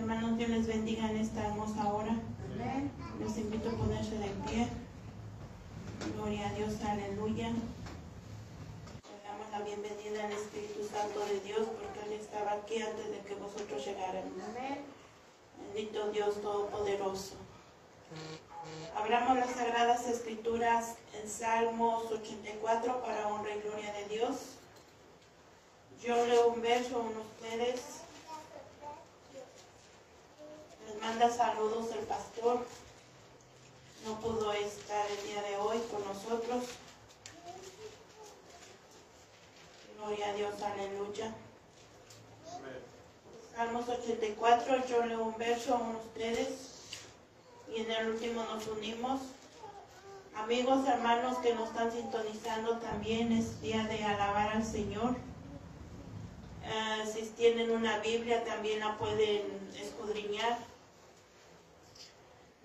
Hermanos, Dios les bendiga en esta hermosa hora. Les invito a ponerse de pie. Gloria a Dios, aleluya. Le damos la bienvenida al Espíritu Santo de Dios porque Él estaba aquí antes de que vosotros llegaran. Bendito Dios Todopoderoso. Abramos las Sagradas Escrituras en Salmos 84 para honra y gloria de Dios. Yo leo un verso a ustedes. Les manda saludos el pastor. No pudo estar el día de hoy con nosotros. Gloria a Dios, aleluya. Salmos 84, yo leo un verso a ustedes y en el último nos unimos. Amigos, hermanos que nos están sintonizando, también es día de alabar al Señor. Uh, si tienen una Biblia, también la pueden escudriñar.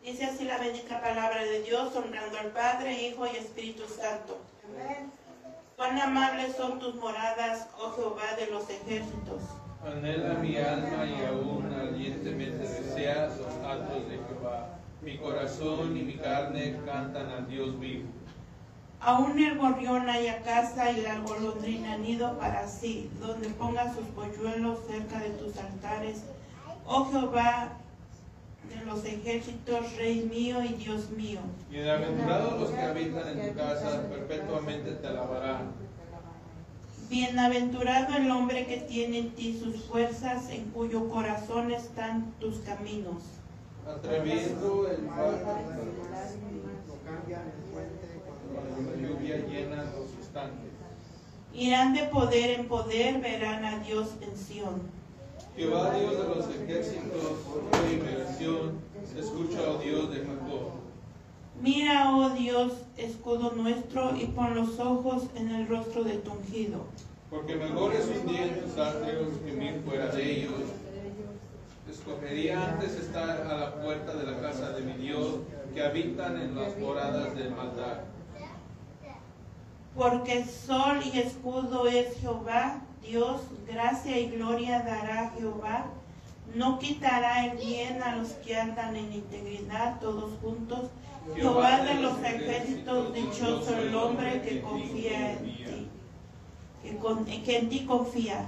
Dice así la bendita palabra de Dios, honrando al Padre, Hijo y Espíritu Santo. Amén. Cuán amables son tus moradas, oh Jehová de los ejércitos. Anhela mi alma y aún ardientemente desea los atos de Jehová. Mi corazón y mi carne cantan al Dios vivo. Aún el gorrión haya casa y la golondrina nido para sí, donde ponga sus polluelos cerca de tus altares. Oh Jehová de los ejércitos, Rey mío y Dios mío. Bienaventurados los que habitan en tu casa, perpetuamente te alabarán. Bienaventurado el hombre que tiene en ti sus fuerzas, en cuyo corazón están tus caminos. Atreviendo el mar, cuando la lluvia llena los estanques. Irán de poder en poder, verán a Dios en Sión. Jehová Dios de los ejércitos, por liberación, escucha, oh Dios de Jacob. Mira, oh Dios, escudo nuestro, y pon los ojos en el rostro de tu ungido. Porque mejor es un día en tus atrios que mil fuera de ellos. Escogería antes estar a la puerta de la casa de mi Dios que habitan en las moradas del maldad. Porque sol y escudo es Jehová, Dios, gracia y gloria dará Jehová. No quitará el bien a los que andan en integridad, todos juntos. Jehová de los ejércitos, dichoso el hombre que confía en ti, que, que en ti confía.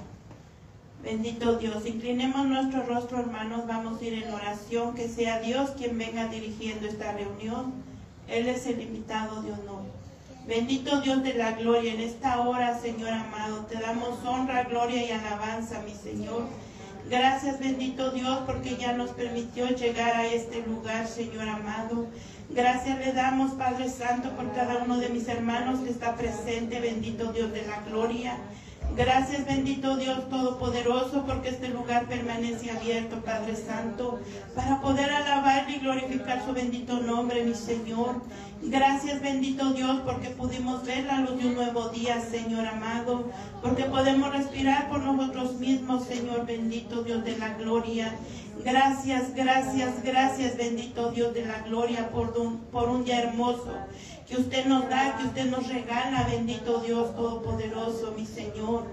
Bendito Dios, inclinemos nuestro rostro, hermanos, vamos a ir en oración, que sea Dios quien venga dirigiendo esta reunión. Él es el invitado de honor. Bendito Dios de la gloria, en esta hora, Señor amado, te damos honra, gloria y alabanza, mi Señor. Gracias, bendito Dios, porque ya nos permitió llegar a este lugar, Señor amado. Gracias le damos, Padre Santo, por cada uno de mis hermanos que está presente, bendito Dios de la gloria. Gracias, bendito Dios Todopoderoso, porque este lugar permanece abierto, Padre Santo, para poder alabar y glorificar su bendito nombre, mi Señor. Gracias, bendito Dios, porque pudimos ver la luz de un nuevo día, Señor amado, porque podemos respirar por nosotros mismos, Señor bendito Dios de la gloria. Gracias, gracias, gracias, bendito Dios de la gloria, por un, por un día hermoso que usted nos da, que usted nos regala, bendito Dios Todopoderoso, mi Señor.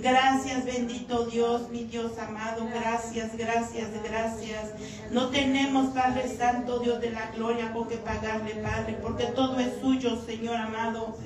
Gracias, bendito Dios, mi Dios amado, gracias, gracias, gracias. No tenemos, Padre Santo, Dios de la gloria, con que pagarle, Padre, porque todo es suyo, Señor amado.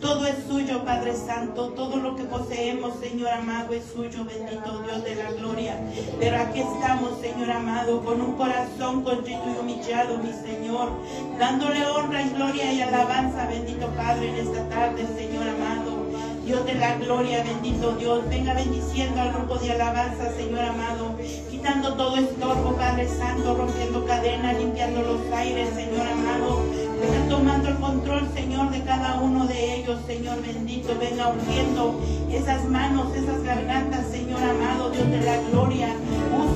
Todo es suyo, Padre Santo, todo lo que poseemos, Señor amado, es suyo, bendito Dios de la gloria. Pero aquí estamos, Señor amado, con un corazón contrito y humillado, mi Señor, dándole honra y gloria y alabanza bendito Padre, en esta tarde, Señor amado. Dios de la gloria, bendito Dios, venga bendiciendo al grupo de alabanza, Señor amado, quitando todo estorbo, Padre Santo, rompiendo cadenas, limpiando los aires, Señor amado. Venga tomando el control, Señor, de cada uno de ellos, Señor bendito. Venga ungiendo esas manos, esas gargantas, Señor amado, Dios de la gloria.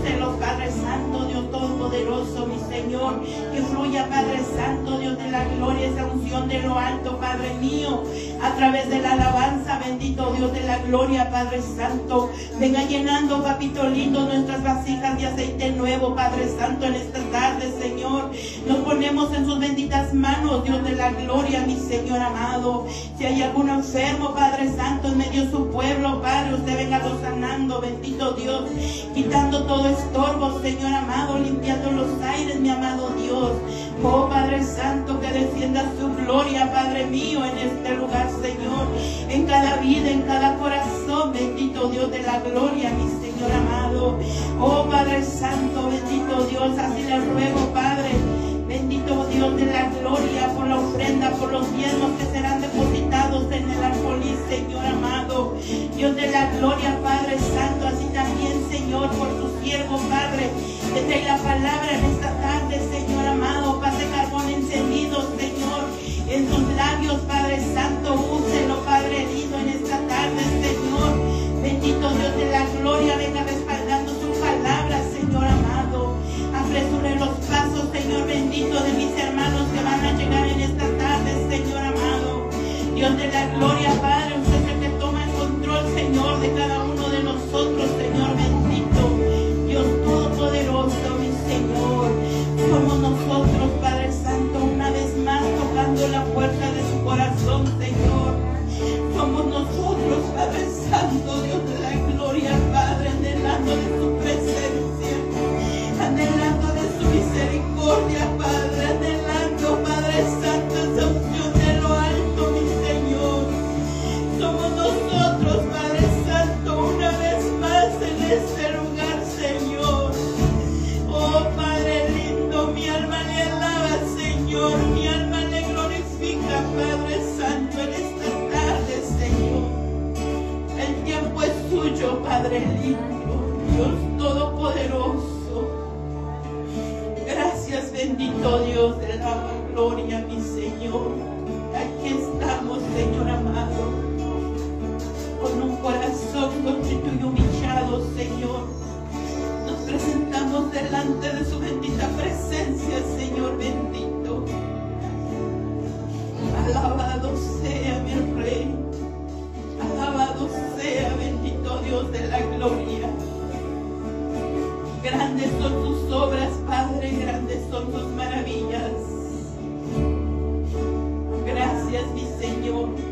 Úselos, Padre Santo, Dios Todopoderoso, mi Señor. Que fluya, Padre Santo, Dios de la gloria, esa unción de lo alto, Padre mío. A través de la alabanza, bendito Dios de la gloria, Padre Santo. Venga llenando, papito lindo, nuestras vasijas de aceite nuevo, Padre Santo, en esta tarde, Señor. Nos ponemos en sus benditas manos, Dios de la gloria, mi Señor amado. Si hay algún enfermo, Padre Santo, en medio de su pueblo, Padre, usted venga sanando, bendito Dios, quitando todo estorbo, Señor amado, limpiando los aires, mi amado Dios. Oh Padre Santo, que descienda su gloria, Padre mío, en este lugar, Señor. En cada vida, en cada corazón, bendito Dios de la gloria, mi Señor amado. Oh Padre Santo, bendito Dios, así le ruego, Padre. Dios de la gloria por la ofrenda, por los diezmos que serán depositados en el arcolí, Señor amado. Dios de la gloria, Padre Santo, así también, Señor, por tu siervo, Padre, que la palabra en esta tarde, Señor amado. Pase carbón encendido, Señor, en sus labios, Padre Santo. Úselo, Padre herido, en esta tarde, Señor. Bendito Dios de la gloria, venga respaldando Apresure los pasos, Señor bendito, de mis hermanos que van a llegar en esta tarde, Señor amado. Dios de la gloria, Padre, usted es el que toma el control, Señor, de cada uno de nosotros, Señor bendito. Dios todopoderoso, mi Señor. Somos nosotros, Padre Santo, una vez más tocando la puerta de su corazón, Señor. Somos nosotros, Padre Santo, Dios de la gloria, Padre, anhelando de su Padre, anhelando, Padre Santo, esa unción de lo alto, mi Señor. Somos nosotros, Padre Santo, una vez más en este lugar, Señor. Oh Padre lindo, mi alma le alaba, Señor, mi alma le glorifica, Padre Santo, en esta tarde, Señor. El tiempo es suyo, Padre lindo, Dios todopoderoso. Bendito Dios de la gloria, mi Señor. Aquí estamos, Señor amado, con un corazón contrito y humillado, Señor. Nos presentamos delante de su bendita presencia, Señor bendito. Alabado sea mi Rey. Alabado sea bendito Dios de la gloria. Grandes son tus obras, Padre, grandes son tus maravillas. Gracias, mi Señor.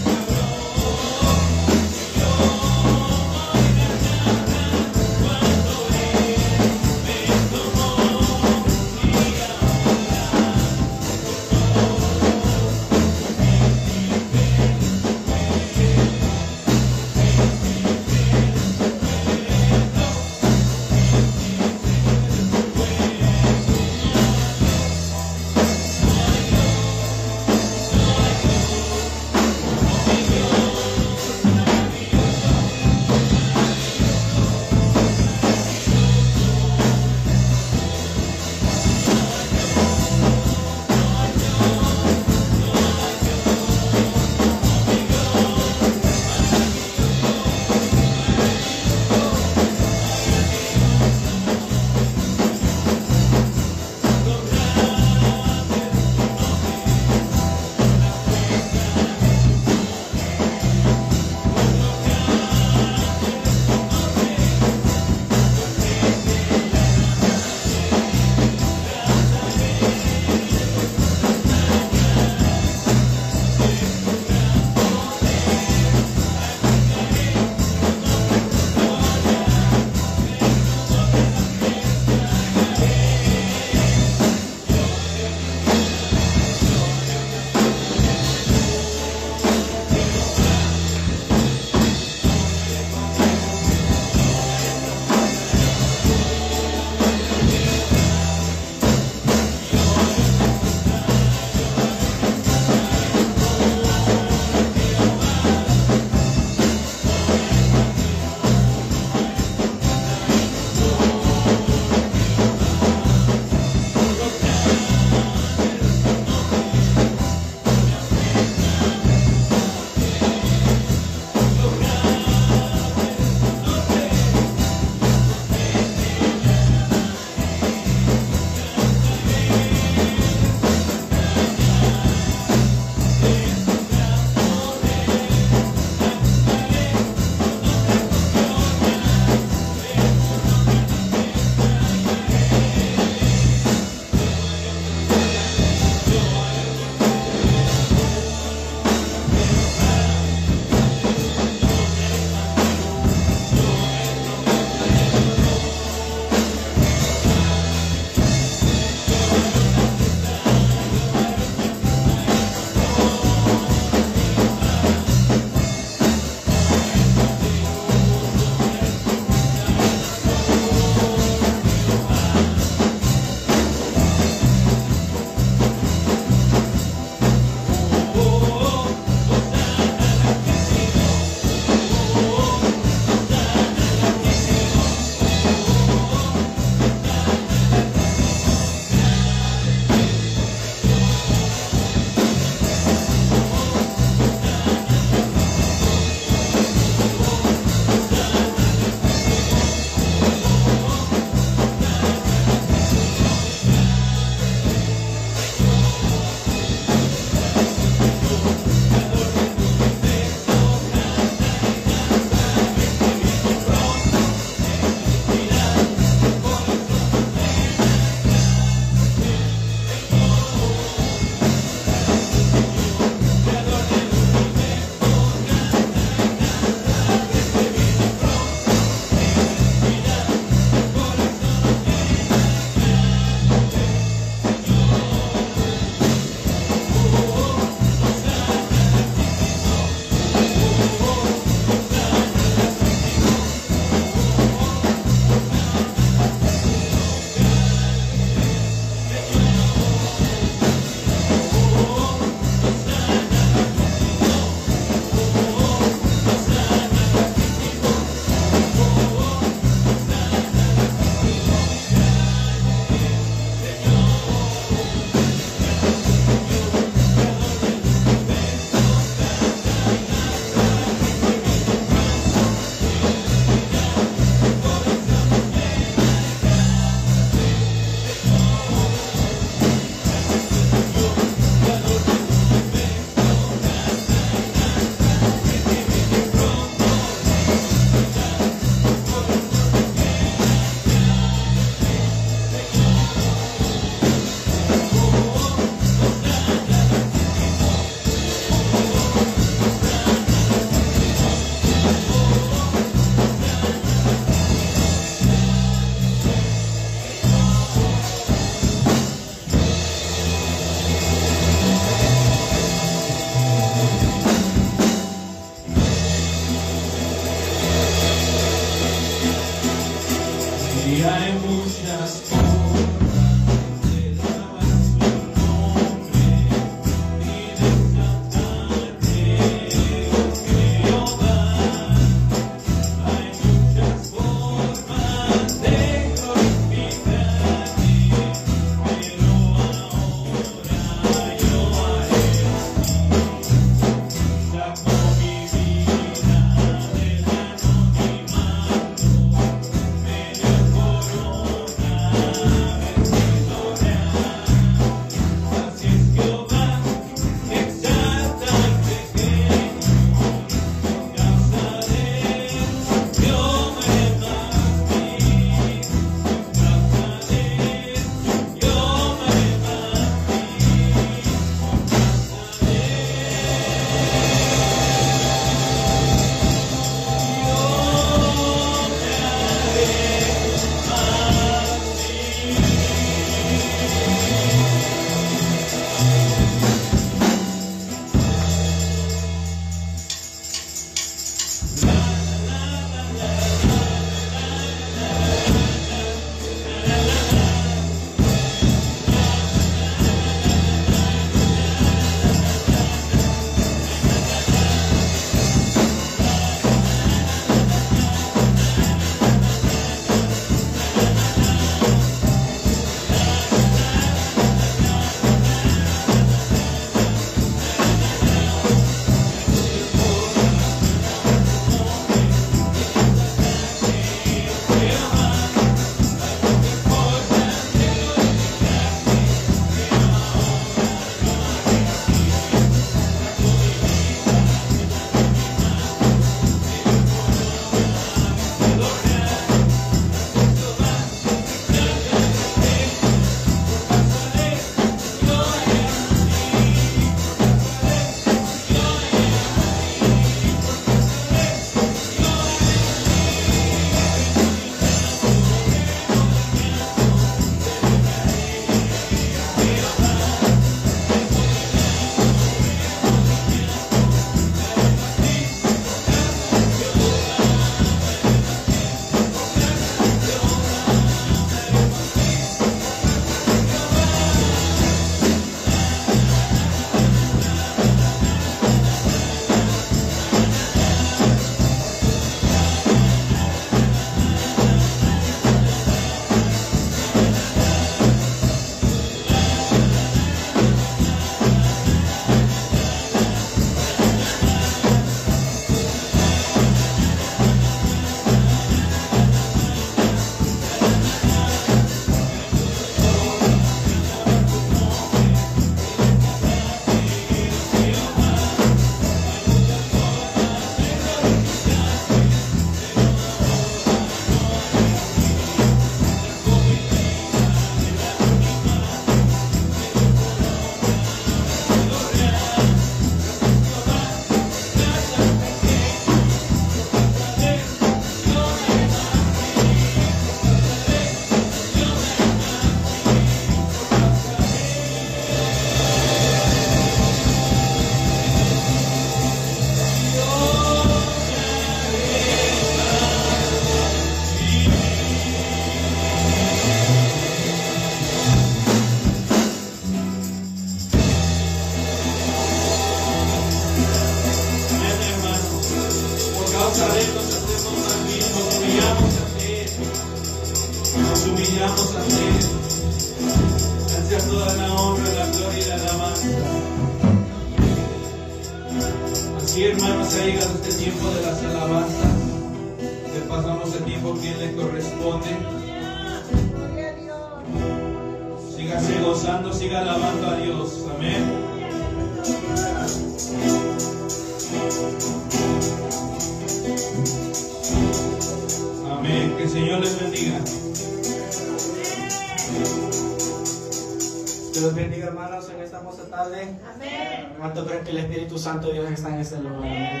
Santo Dios está en este lugar? Amén.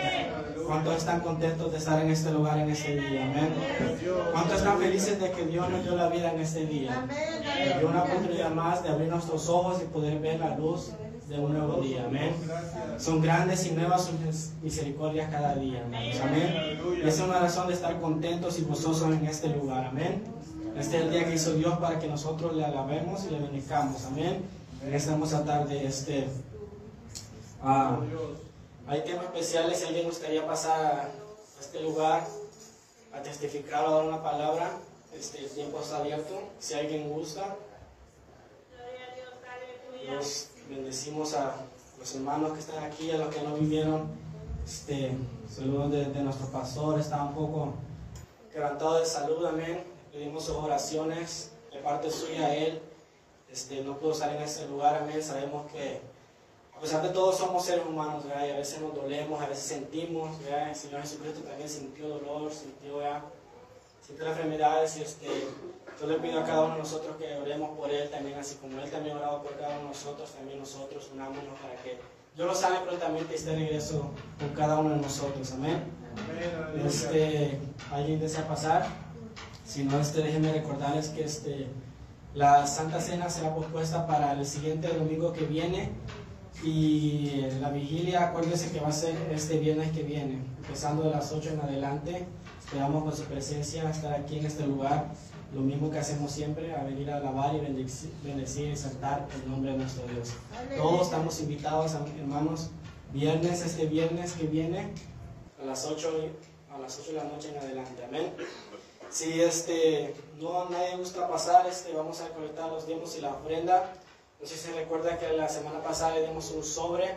¿Cuántos están contentos de estar en este lugar en este día? Amén. ¿Cuántos están felices de que Dios nos dio la vida en este día? Nos dio una oportunidad más de abrir nuestros ojos y poder ver la luz de un nuevo día. Amén. Son grandes y nuevas sus misericordias cada día. Amén. Es una razón de estar contentos y gozosos en este lugar. Amén. Este es el día que hizo Dios para que nosotros le alabemos y le bendicamos. Amén. En esta hermosa tarde, este, ah, hay temas especiales. Si alguien gustaría pasar a este lugar a testificar o dar una palabra, este, el tiempo está abierto. Si alguien gusta, los bendecimos a los hermanos que están aquí, a los que no vivieron. Este, saludos de, de nuestro pastor, está un poco quebrantado de salud, amén. Pedimos sus oraciones de parte suya a él. Este, no pudo salir en ese lugar, amén. Sabemos que a pesar de todo somos seres humanos, ¿verdad? y a veces nos dolemos, a veces sentimos, ¿verdad? el Señor Jesucristo también sintió dolor, sintió, ¿verdad? sintió enfermedades y este, yo le pido a cada uno de nosotros que oremos por Él también, así como Él también oraba por cada uno de nosotros, también nosotros unámonos para que Dios lo sane prontamente y esté de regreso con cada uno de nosotros, amén. Este, ¿Alguien desea pasar? Si no, este, déjenme recordarles que este, la Santa Cena será pospuesta para el siguiente domingo que viene y la vigilia, acuérdense que va a ser este viernes que viene, empezando de las 8 en adelante. Esperamos con su presencia estar aquí en este lugar, lo mismo que hacemos siempre, a venir a alabar y bendecir, bendecir y exaltar el nombre de nuestro Dios. Todos estamos invitados, hermanos, viernes, este viernes que viene, a las 8, a las 8 de la noche en adelante. Amén. Si este, no nadie gusta pasar, este, vamos a recolectar los diezmos y la ofrenda. No sé si se recuerda que la semana pasada le dimos un sobre,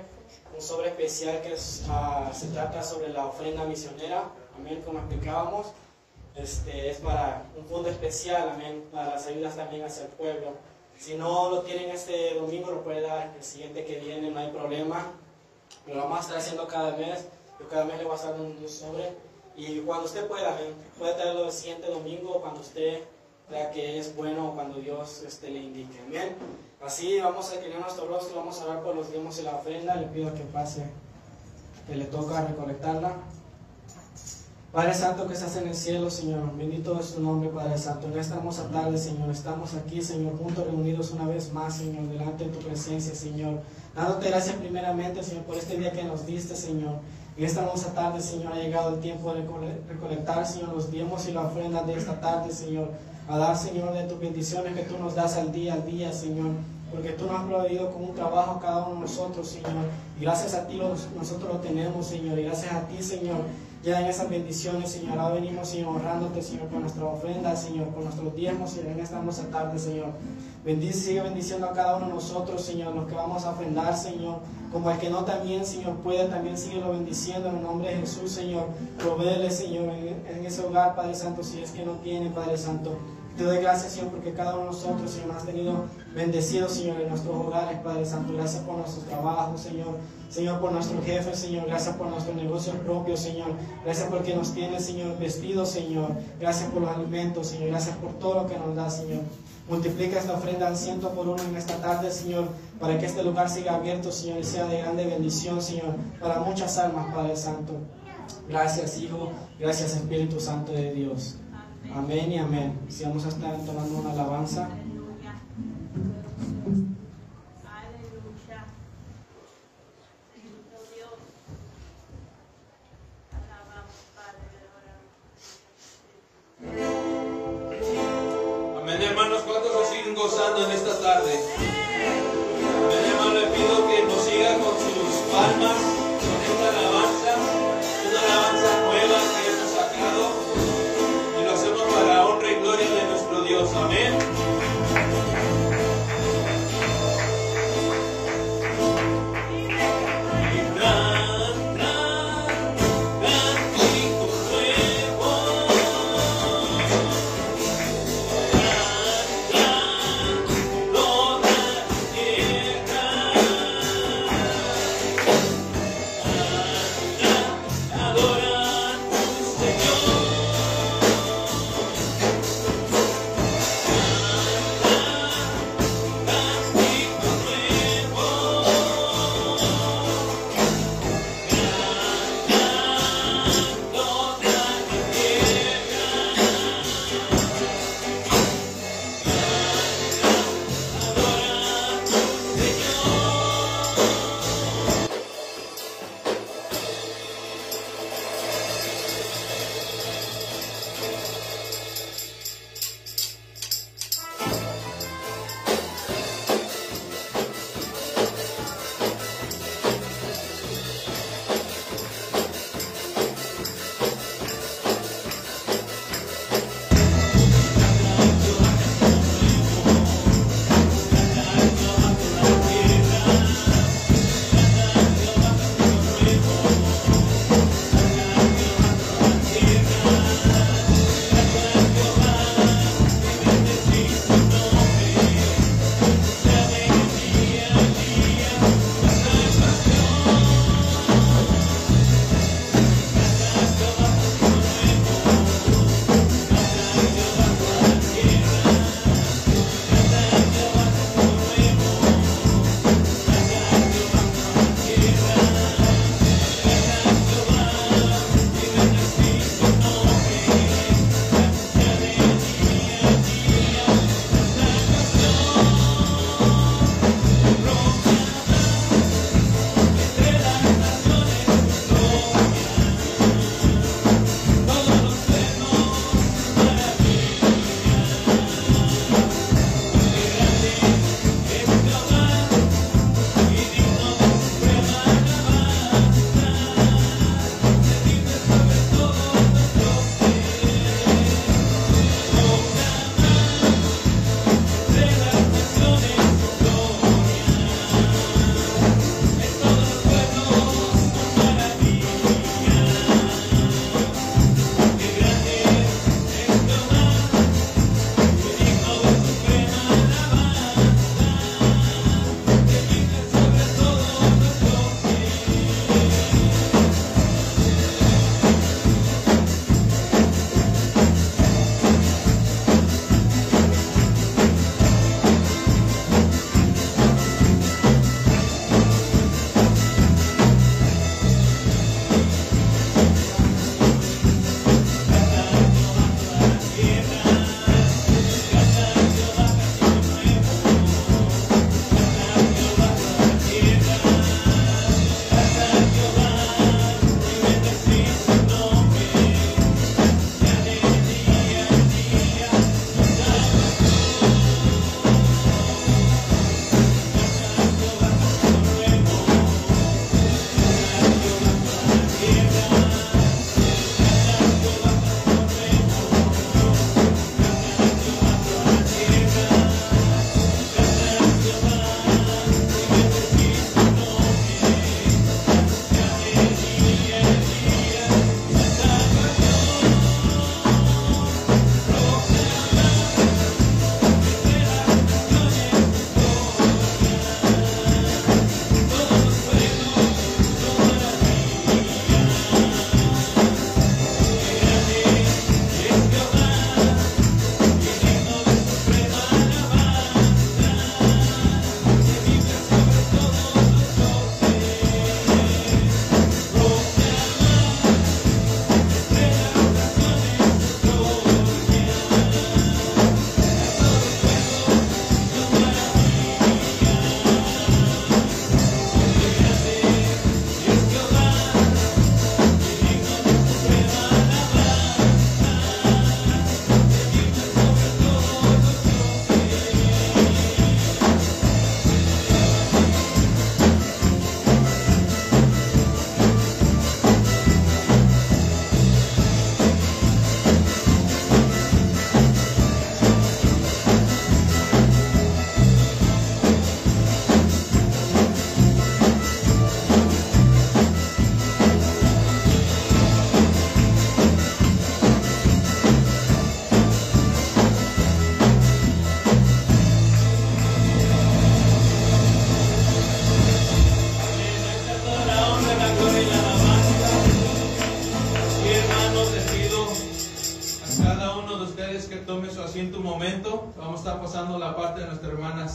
un sobre especial que es, uh, se trata sobre la ofrenda misionera, amén, como explicábamos. Este, es para un fondo especial, amén, para las ayudas también hacia el pueblo. Si no lo tienen este domingo, lo puede dar el siguiente que viene, no hay problema. Lo vamos a estar haciendo cada mes. Yo cada mes le voy a estar dando un sobre. Y cuando usted pueda, amén, puede traerlo el siguiente domingo, cuando usted crea que es bueno, cuando Dios este, le indique. Amén. Así vamos a inclinar nuestro rostro, vamos a orar por los diezmos y la ofrenda. Le pido que pase, que le toca recolectarla. Padre Santo que estás en el cielo, Señor, bendito es tu nombre, Padre Santo. En esta hermosa tarde, Señor, estamos aquí, Señor, juntos reunidos una vez más, Señor, delante de tu presencia, Señor. Dándote gracias primeramente, Señor, por este día que nos diste, Señor. En esta hermosa tarde, Señor, ha llegado el tiempo de recolectar, Señor, los diezmos y la ofrenda de esta tarde, Señor. A dar, Señor, de tus bendiciones que tú nos das al día, al día, Señor porque tú nos has proveído con un trabajo cada uno de nosotros, Señor. Y gracias a ti nosotros lo tenemos, Señor. Y gracias a ti, Señor, ya en esas bendiciones, Señor. Ahora venimos, Señor, honrándote, Señor, con nuestra ofrenda, Señor, con nuestros diezmos, Señor, en esta hermosa tarde, Señor. Bendice, sigue bendiciendo a cada uno de nosotros, Señor, los que vamos a ofrendar, Señor. Como el que no también, Señor, puede, también síguelo bendiciendo en el nombre de Jesús, Señor. Provéele, Señor, en, en ese hogar, Padre Santo, si es que no tiene, Padre Santo. Te doy gracias, Señor, porque cada uno de nosotros, Señor, nos has tenido bendecidos, Señor, en nuestros hogares, Padre Santo. Gracias por nuestros trabajos, Señor. Señor, por nuestro jefe, Señor. Gracias por nuestro negocio propio, Señor. Gracias porque nos tienes, Señor, vestidos, Señor. Gracias por los alimentos, Señor. Gracias por todo lo que nos da, Señor. Multiplica esta ofrenda al ciento por uno en esta tarde, Señor, para que este lugar siga abierto, Señor, y sea de grande bendición, Señor, para muchas almas, Padre Santo. Gracias, Hijo. Gracias, Espíritu Santo de Dios. Amén y amén. Si vamos a estar entonando una alabanza. Amén, hermanos. ¿Cuántos se siguen gozando en esta tarde? Amén, hermano. Le pido que nos siga con sus palmas,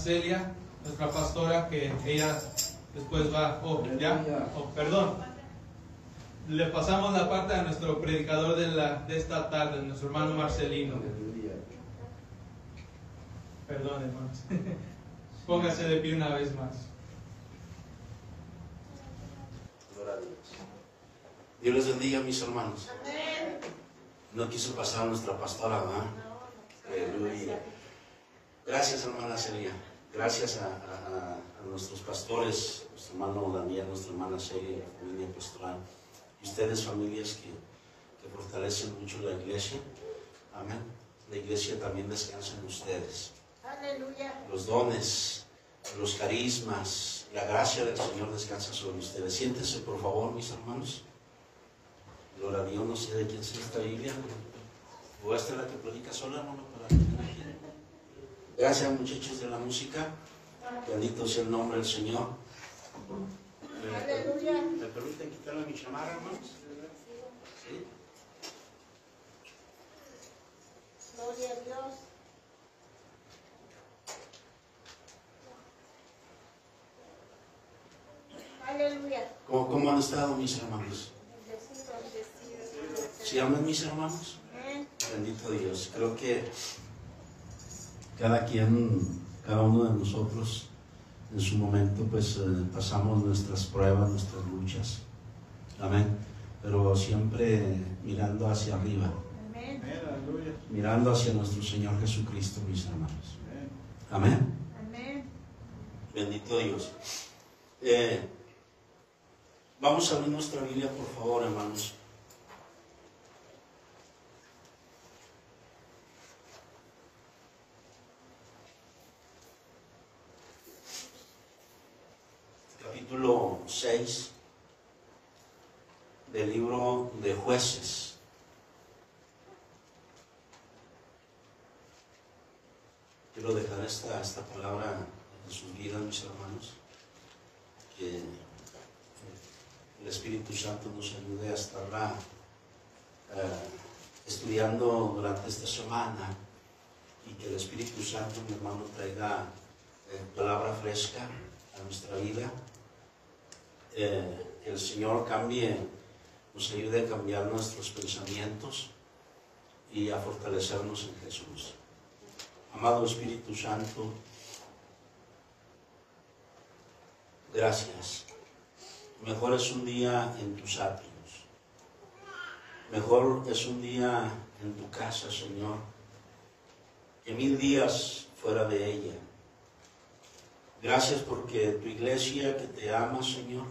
Celia, nuestra pastora, que ella después va. Oh, ya. Oh, perdón. Le pasamos la parte a nuestro predicador de, esta tarde, nuestro hermano Marcelino. Perdón, hermanos. Póngase de pie una vez más. A Dios. Les bendiga, mis hermanos. No quiso pasar nuestra pastora, ¿verdad? Aleluya. Gracias, hermana Celia. Gracias a, a- a nuestros pastores, nuestro hermano Daniel, nuestra hermana Celia, la familia pastoral. Y ustedes, familias que, que fortalecen mucho la iglesia. Amén. La iglesia también descansa en ustedes los dones, los carismas, la gracia del Señor descansa sobre ustedes. Siéntense, por favor, mis hermanos. Gloria a Dios, no sé de quién sea esta Biblia. O esta es la que predica sola, hermano, para que. Gracias, muchachos de la música. Bendito sea el nombre del Señor. ¿Me, ¿me permiten quitarle mi chamarra, hermanos? ¿Sí? Gloria a Dios. Aleluya. ¿Cómo, cómo han estado mis hermanos? ¿Sí aman mis hermanos? Amén. Bendito Dios. Creo que cada quien, cada uno de nosotros, en su momento, pues eh, pasamos nuestras pruebas, nuestras luchas. Amén. Pero siempre mirando hacia arriba, Amén. mirando hacia nuestro Señor Jesucristo, mis hermanos. Amén. Amén. Bendito Dios. Eh, vamos a abrir nuestra Biblia, por favor, hermanos. Capítulo 6 del libro de jueces. Quiero dejar esta, esta palabra en sus vidas, mis hermanos, que el Espíritu Santo nos ayude a estarla eh, estudiando durante esta semana y que el Espíritu Santo, mi hermano, traiga eh, palabra fresca a nuestra vida. Eh, el Señor cambie, nos ayude a cambiar nuestros pensamientos y a fortalecernos en Jesús. Amado Espíritu Santo, gracias. Mejor es un día en tus atrios. Mejor es un día en tu casa, Señor, que mil días fuera de ella. Gracias porque tu iglesia que te ama, Señor,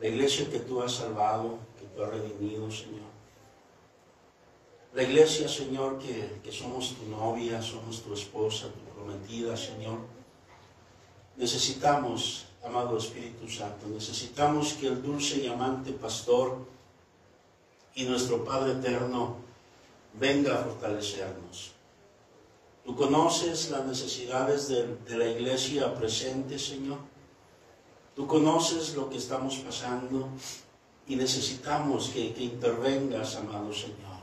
la iglesia que tú has salvado, que tú has redimido, Señor. La iglesia, Señor, que, que somos tu novia, somos tu esposa, tu prometida, Señor. Necesitamos, amado Espíritu Santo, necesitamos que el dulce y amante pastor y nuestro Padre eterno venga a fortalecernos. Tú conoces las necesidades de, de la iglesia presente, Señor. Tú conoces lo que estamos pasando y necesitamos que, que intervengas, amado Señor.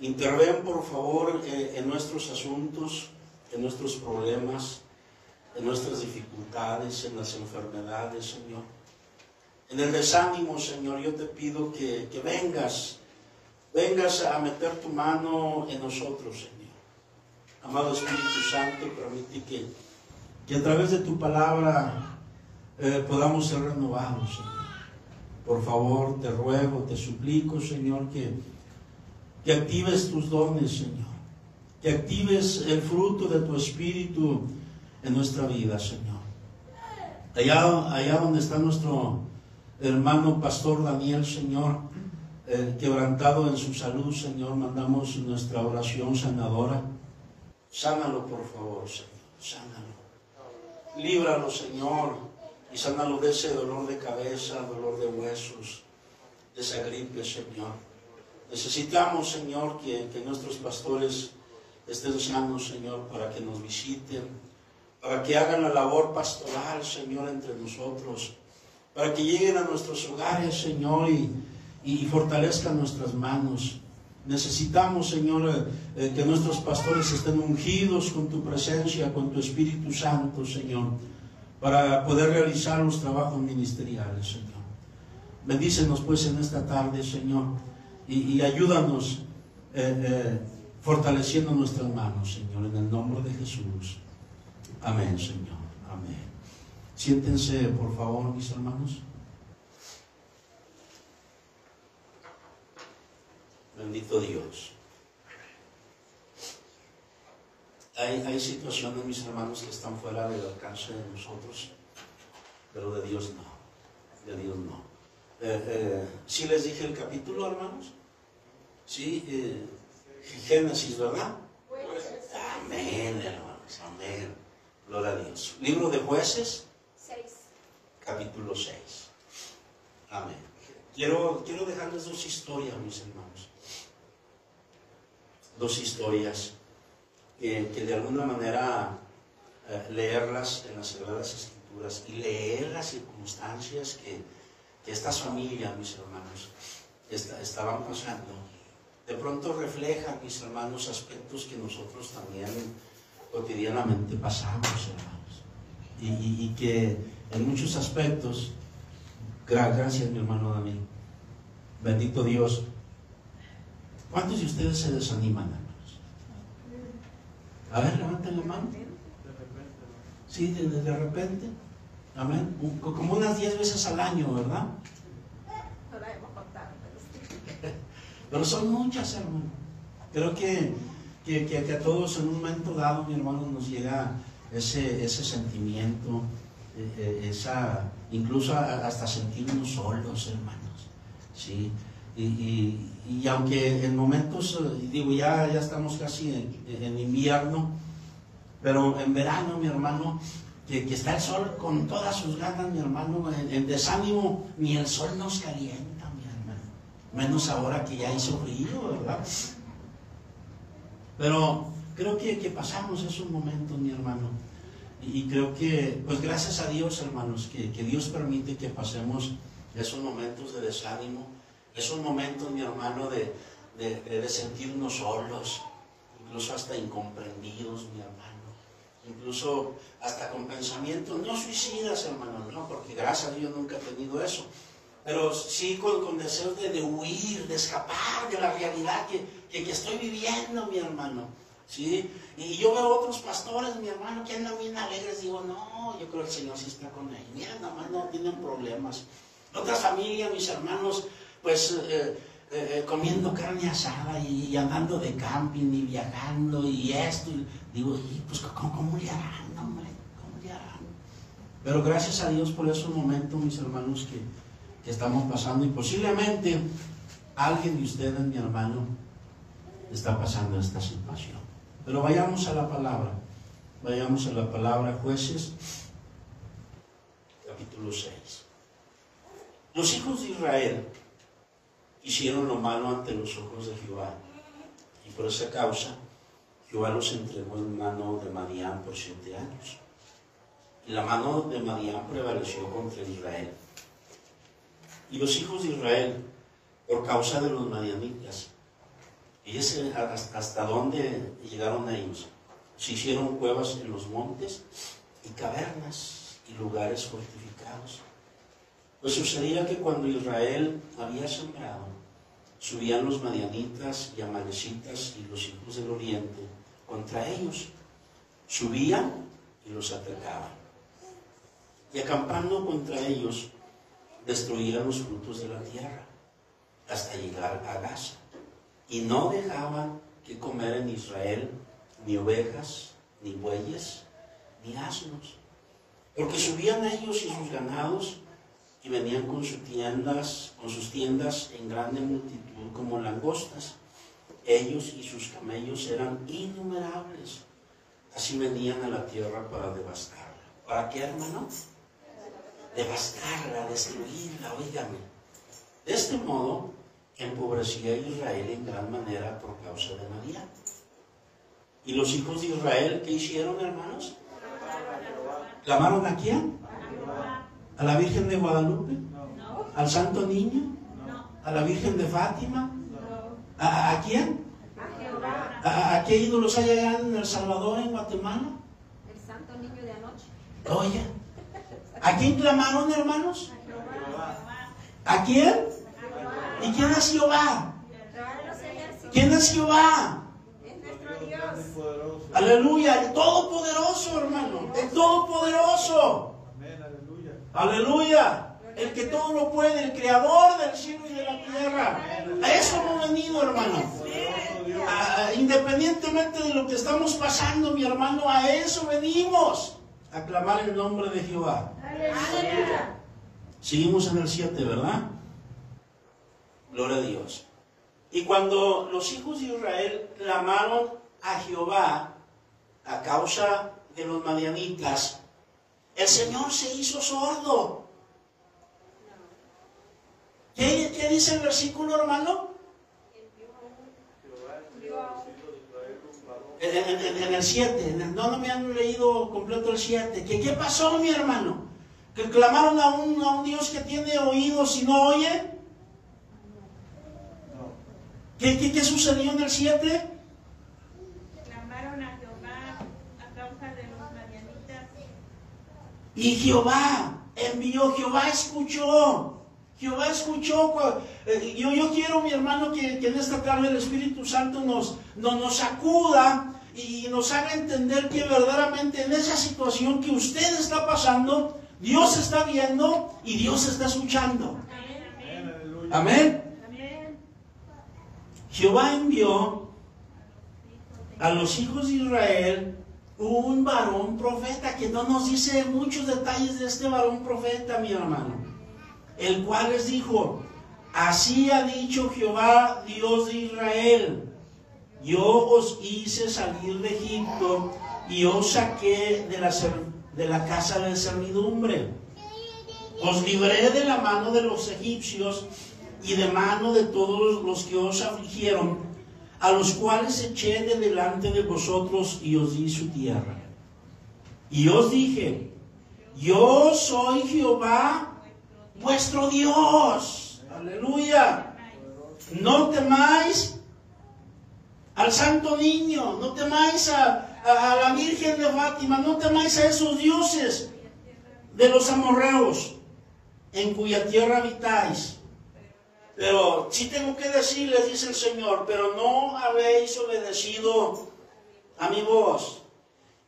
Interven, por favor, eh, en nuestros asuntos, en nuestros problemas, en nuestras dificultades, en las enfermedades, Señor. En el desánimo, Señor, yo te pido que, que vengas, vengas a meter tu mano en nosotros, Señor. Amado Espíritu Santo, permite que, que a través de tu palabra eh, podamos ser renovados, Señor. Por favor, te ruego, te suplico, Señor, que, que actives tus dones, Señor. Que actives el fruto de tu Espíritu en nuestra vida, Señor. Allá, allá donde está nuestro hermano pastor Daniel, Señor, eh, quebrantado en su salud, Señor, mandamos nuestra oración sanadora. Sánalo, por favor, Señor, sánalo. Líbralo, Señor, y sánalo de ese dolor de cabeza, dolor de huesos, de esa gripe, Señor. Necesitamos, Señor, que, nuestros pastores estén sanos, Señor, para que nos visiten, para que hagan la labor pastoral, Señor, entre nosotros, para que lleguen a nuestros hogares, Señor, y, y fortalezcan nuestras manos. Necesitamos, Señor, eh, eh, que nuestros pastores estén ungidos con tu presencia, con tu Espíritu Santo, Señor, para poder realizar los trabajos ministeriales, Señor. Bendícenos pues en esta tarde, Señor, y, ayúdanos eh, eh, fortaleciendo nuestras manos, Señor, en el nombre de Jesús. Amén, Señor. Amén. Siéntense, por favor, mis hermanos. Bendito Dios. Hay, hay situaciones, mis hermanos, que están fuera del alcance de nosotros, pero de Dios no. De Dios no. Eh, eh, ¿Sí les dije el capítulo, hermanos? Sí, eh, Génesis, ¿verdad? Amén, hermanos, amén. Gloria a Dios. Libro de jueces, capítulo 6. Amén. Quiero, quiero dejarles dos historias, mis hermanos. Dos historias que, de alguna manera eh, leerlas en las Sagradas Escrituras y leer las circunstancias que, que estas familias, mis hermanos, esta- estaban pasando, de pronto reflejan, mis hermanos, aspectos que nosotros también cotidianamente pasamos, hermanos. Y, y- que en muchos aspectos, gra- gracias mi hermano David, bendito Dios, ¿cuántos de ustedes se desaniman? A ver, levanten la mano. Sí, de, de repente. Amén. Como unas 10 veces al año, ¿verdad? No la hemos contado, pero sí. Pero son muchas, hermano. Creo que, que, que- a todos en un momento dado, mi hermano, nos llega ese, ese sentimiento, eh, eh, esa, incluso hasta sentirnos solos, hermanos. ¿sí? Y- y aunque en momentos, eh, digo, ya, ya estamos casi en, en invierno, pero en verano, mi hermano, que, que está el sol con todas sus ganas, mi hermano, en, desánimo, ni el sol nos calienta, mi hermano. Menos ahora que ya hizo frío, ¿verdad? Pero creo que, que pasamos esos momentos, mi hermano. Y creo que, pues gracias a Dios, hermanos, que, que Dios permite que pasemos esos momentos de desánimo, esos momentos, mi hermano, de, de- de- sentirnos solos, incluso hasta incomprendidos, mi hermano. Incluso hasta con pensamientos, no suicidas, hermano, no, porque gracias a Dios nunca he tenido eso pero sí con, con deseos de, de huir, de escapar de la realidad que, que, que estoy viviendo, mi hermano. ¿sí? Y yo veo otros pastores, mi hermano, que andan bien alegres, digo, no, yo creo que el Señor sí está con ellos. Mira, nada no tienen problemas. Otras familias, mis hermanos, pues eh, eh, eh, comiendo carne asada y, andando de camping y viajando y esto. digo, y pues ¿cómo, cómo le harán, hombre? ¿Cómo le harán? Pero gracias a Dios por esos momentos, mis hermanos, que, que estamos pasando y posiblemente alguien de ustedes, mi hermano, está pasando esta situación. Pero vayamos a la palabra, vayamos a la palabra jueces, capítulo 6. Los hijos de Israel hicieron lo malo ante los ojos de Jehová y por esa causa Jehová los entregó en mano de Madián por siete años. Y la mano de Madián prevaleció contra Israel. Y los hijos de Israel, por causa de los madianitas, hasta, hasta dónde llegaron ellos. Se hicieron cuevas en los montes y cavernas y lugares fortificados. Pues sucedía que cuando Israel había sembrado, subían los madianitas y amalecitas y los hijos del oriente contra ellos. Subían y los atacaban. Y acampando contra ellos, destruían los frutos de la tierra hasta llegar a Gaza. Y no dejaban que comer en Israel ni ovejas, ni bueyes, ni asnos. Porque subían ellos y sus ganados y venían con sus tiendas, con sus tiendas en grande multitud como langostas. Ellos y sus camellos eran innumerables. Así venían a la tierra para devastarla. ¿Para qué, hermano? devastarla, destruirla, oígame. De este modo, empobrecía a Israel en gran manera por causa de María. ¿Y los hijos de Israel qué hicieron, hermanos? ¿Clamaron a quién? ¿A la Virgen de Guadalupe? ¿Al Santo Niño? ¿A la Virgen de Fátima? ¿A, a quién? A Jehová, ¿A, a qué ídolos hay allá en El Salvador, en Guatemala? el santo niño de anoche. Oye, ¿a quién clamaron, hermanos? ¿A quién? ¿Y quién es Jehová? Jehová ¿Quién es Jehová? es nuestro Dios. Aleluya, el Todopoderoso, hermano, el Todopoderoso. Aleluya, el que todo lo puede, el Creador del cielo y de la tierra. A eso hemos venido, hermano. A- independientemente de lo que estamos pasando, mi hermano, a eso venimos. A clamar el nombre de Jehová. Aleluya. Seguimos en el 7, ¿verdad? Gloria a Dios. Y cuando los hijos de Israel clamaron a Jehová a causa de los madianitas, el Señor se hizo sordo. ¿Qué, qué dice el versículo, hermano? En, en- el 7, en el- no, me han leído completo el 7. ¿Qué, ¿Qué pasó, mi hermano? Que clamaron a un, a un Dios que tiene oídos y no oye. ¿Qué, qué, qué sucedió en el 7? Clamaron a Jehová a causa de los madianitas. Y Jehová envió, Jehová escuchó. Jehová escuchó. eh, Yo, yo quiero, mi hermano, que, que en esta tarde el Espíritu Santo nos, nos, nos sacuda y nos haga entender que verdaderamente en esa situación que usted está pasando, Dios está viendo y Dios está escuchando. Amén. Amén. Jehová envió a los hijos de Israel un varón profeta que no nos dice muchos detalles de este varón profeta, mi hermano, el cual les dijo, así ha dicho Jehová, Dios de Israel, yo os hice salir de Egipto y os saqué de la, de la casa de servidumbre. Os libré de la mano de los egipcios y de mano de todos los que os afligieron, a los cuales eché de delante de vosotros y os di su tierra. Y os dije, yo soy Jehová vuestro Dios. Aleluya. No temáis al santo niño, no temáis a, a- la Virgen de Fátima, no temáis a esos dioses de los amorreos en cuya tierra habitáis. Pero sí tengo que decirles, dice el Señor, pero no habéis obedecido a mi voz.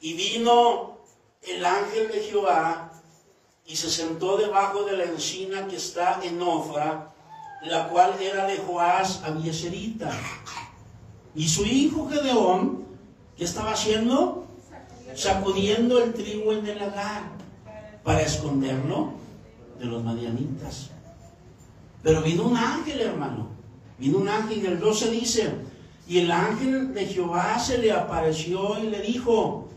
Y vino el ángel de Jehová y se sentó debajo de la encina que está en Ofra, la cual era de Joás Abieserita. Y su hijo Gedeón, ¿qué estaba haciendo? Sacudiendo el trigo en el lagar para esconderlo de los madianitas. Pero vino un ángel, hermano. Vino un ángel, el 12 dice, y el ángel de Jehová se le apareció y le dijo,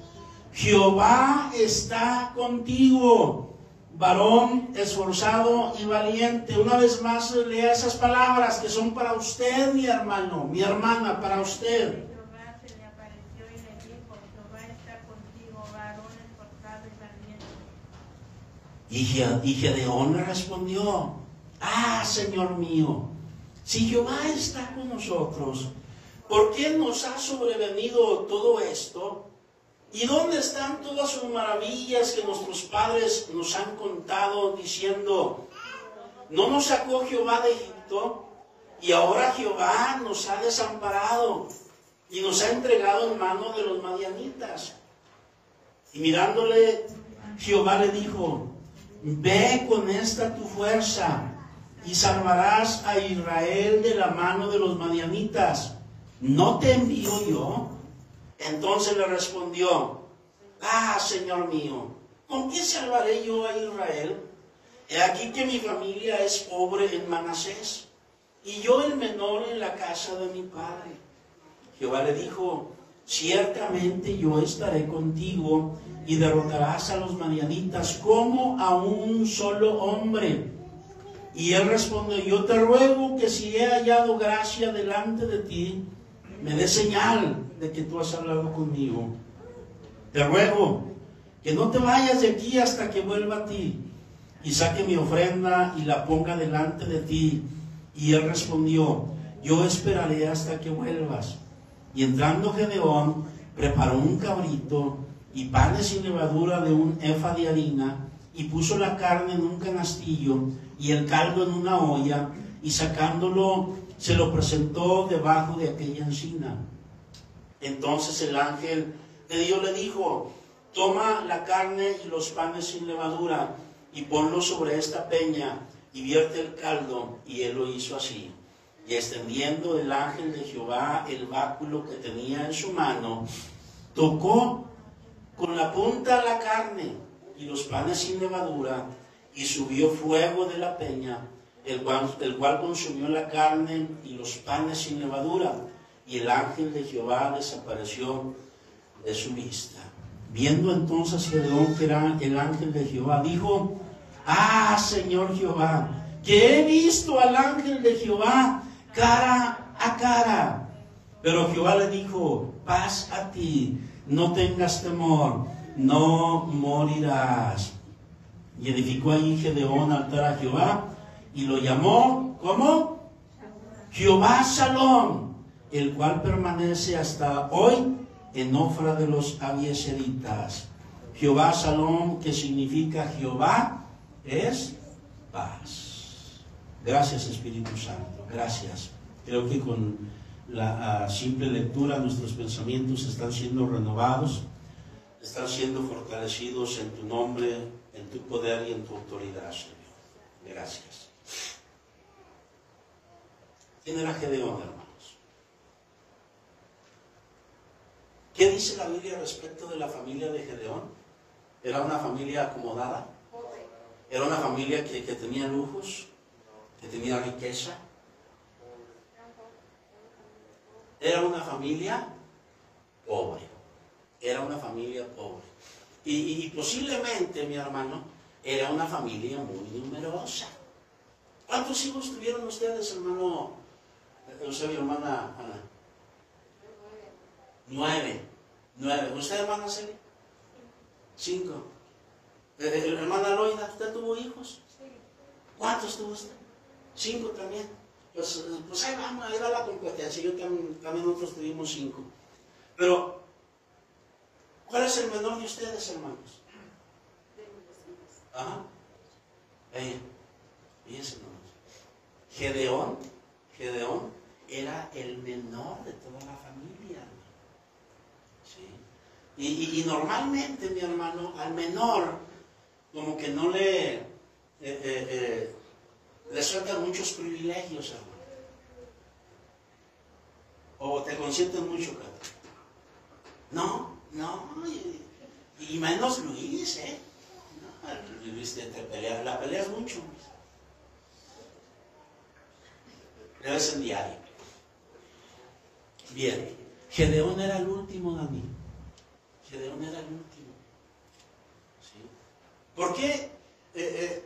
Jehová está contigo, varón esforzado y valiente. Una vez más lea esas palabras que son para usted, mi hermano, mi hermana, para usted. Jehová se le apareció y le dijo, Jehová está contigo, varón esforzado y valiente. Y, Ge- y Gedeón respondió, ah, Señor mío, si Jehová está con nosotros, ¿por qué nos ha sobrevenido todo esto? ¿Y dónde están todas sus maravillas que nuestros padres nos han contado diciendo, no nos sacó Jehová de Egipto y ahora Jehová nos ha desamparado y nos ha entregado en manos de los madianitas? Y mirándole, Jehová le dijo, ve con esta tu fuerza y salvarás a Israel de la mano de los madianitas. ¿No te envío yo? Entonces le respondió, ah, Señor mío, ¿con qué salvaré yo a Israel? He aquí que mi familia es pobre en Manasés y yo el menor en la casa de mi padre. Jehová le dijo, ciertamente yo estaré contigo y derrotarás a los madianitas como a un solo hombre. Y él respondió, yo te ruego que si he hallado gracia delante de ti, me dé señal de que tú has hablado conmigo. Te ruego que no te vayas de aquí hasta que vuelva a ti y saque mi ofrenda y la ponga delante de ti. Y él respondió, yo esperaré hasta que vuelvas. Y entrando Gedeón, preparó un cabrito y panes sin levadura de un efa de harina, y puso la carne en un canastillo y el caldo en una olla, y sacándolo se lo presentó debajo de aquella encina. Entonces el ángel de Dios le dijo, toma la carne y los panes sin levadura y ponlo sobre esta peña y vierte el caldo. Y él lo hizo así. Y extendiendo el ángel de Jehová el báculo que tenía en su mano, tocó con la punta la carne y los panes sin levadura, y subió fuego de la peña, el cual, consumió la carne y los panes sin levadura, y el ángel de Jehová desapareció de su vista. Viendo entonces Gedeón que era el ángel de Jehová, dijo, ah, Señor Jehová, que he visto al ángel de Jehová cara a cara. Pero Jehová le dijo, paz a ti, no tengas temor, no morirás. Y edificó allí Gedeón altar a Jehová y lo llamó, ¿cómo? Jehová Salón, el cual permanece hasta hoy en Ofra de los Abieseritas. Jehová Salón, que significa Jehová, es paz. Gracias Espíritu Santo, gracias. Creo que con la ah, simple lectura nuestros pensamientos están siendo renovados, están siendo fortalecidos en tu nombre, en tu poder y en tu autoridad, Señor. Gracias. ¿Quién era Gedeón, hermanos? ¿Qué dice la Biblia respecto de la familia de Gedeón? ¿Era una familia acomodada? ¿Era una familia que, que tenía lujos? ¿Que tenía riqueza? Era una familia pobre. Era una familia pobre. Y, y posiblemente, mi hermano, era una familia muy numerosa. ¿Cuántos hijos tuvieron ustedes, hermano Eusebio, hermana Ana? Nueve. Nueve. ¿Usted, hermana Celia? Cinco. Eh, eh, hermana Loida, ¿usted tuvo hijos? ¿Cuántos tuvo usted? Cinco también. Pues, pues ahí vamos, ahí va la competencia. Yo también, también nosotros tuvimos cinco. Pero, ¿cuál es el menor de ustedes, hermanos? Ajá. Ella. Fíjense, hermanos. Gedeón, Gedeón era el menor de toda la familia. ¿Sí? Y, y- y normalmente, mi hermano, al menor, como que no le, eh, eh, eh, le sueltan muchos privilegios, hermano. O te consienten mucho, cara. No, no, y, menos Luis, ¿eh? No, Luis te, te pelea, la peleas mucho. Le ves en diario. Bien, Gedeón era el último, Dani. Gedeón era el último. ¿Sí? ¿Por qué eh, eh,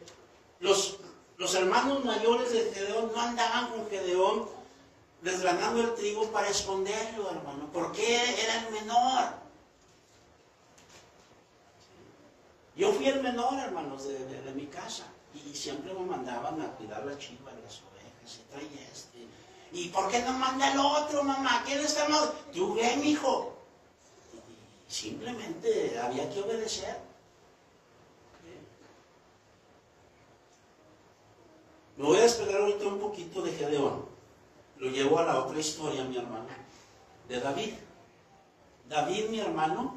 los, los hermanos mayores de Gedeón no andaban con Gedeón desgranando el trigo para esconderlo, hermano? ¿Por qué era el menor? Yo fui el menor, hermanos, de, de- mi casa. Y siempre me mandaban a cuidar las chivas, las ovejas, y este. ¿Y por qué no manda el otro, mamá? ¿Quién está mal? Tú ve, mijo. Y simplemente había que obedecer. Me voy a despegar ahorita un poquito de Gedeón. Lo llevo a la otra historia, mi hermano, de David. David, mi hermano,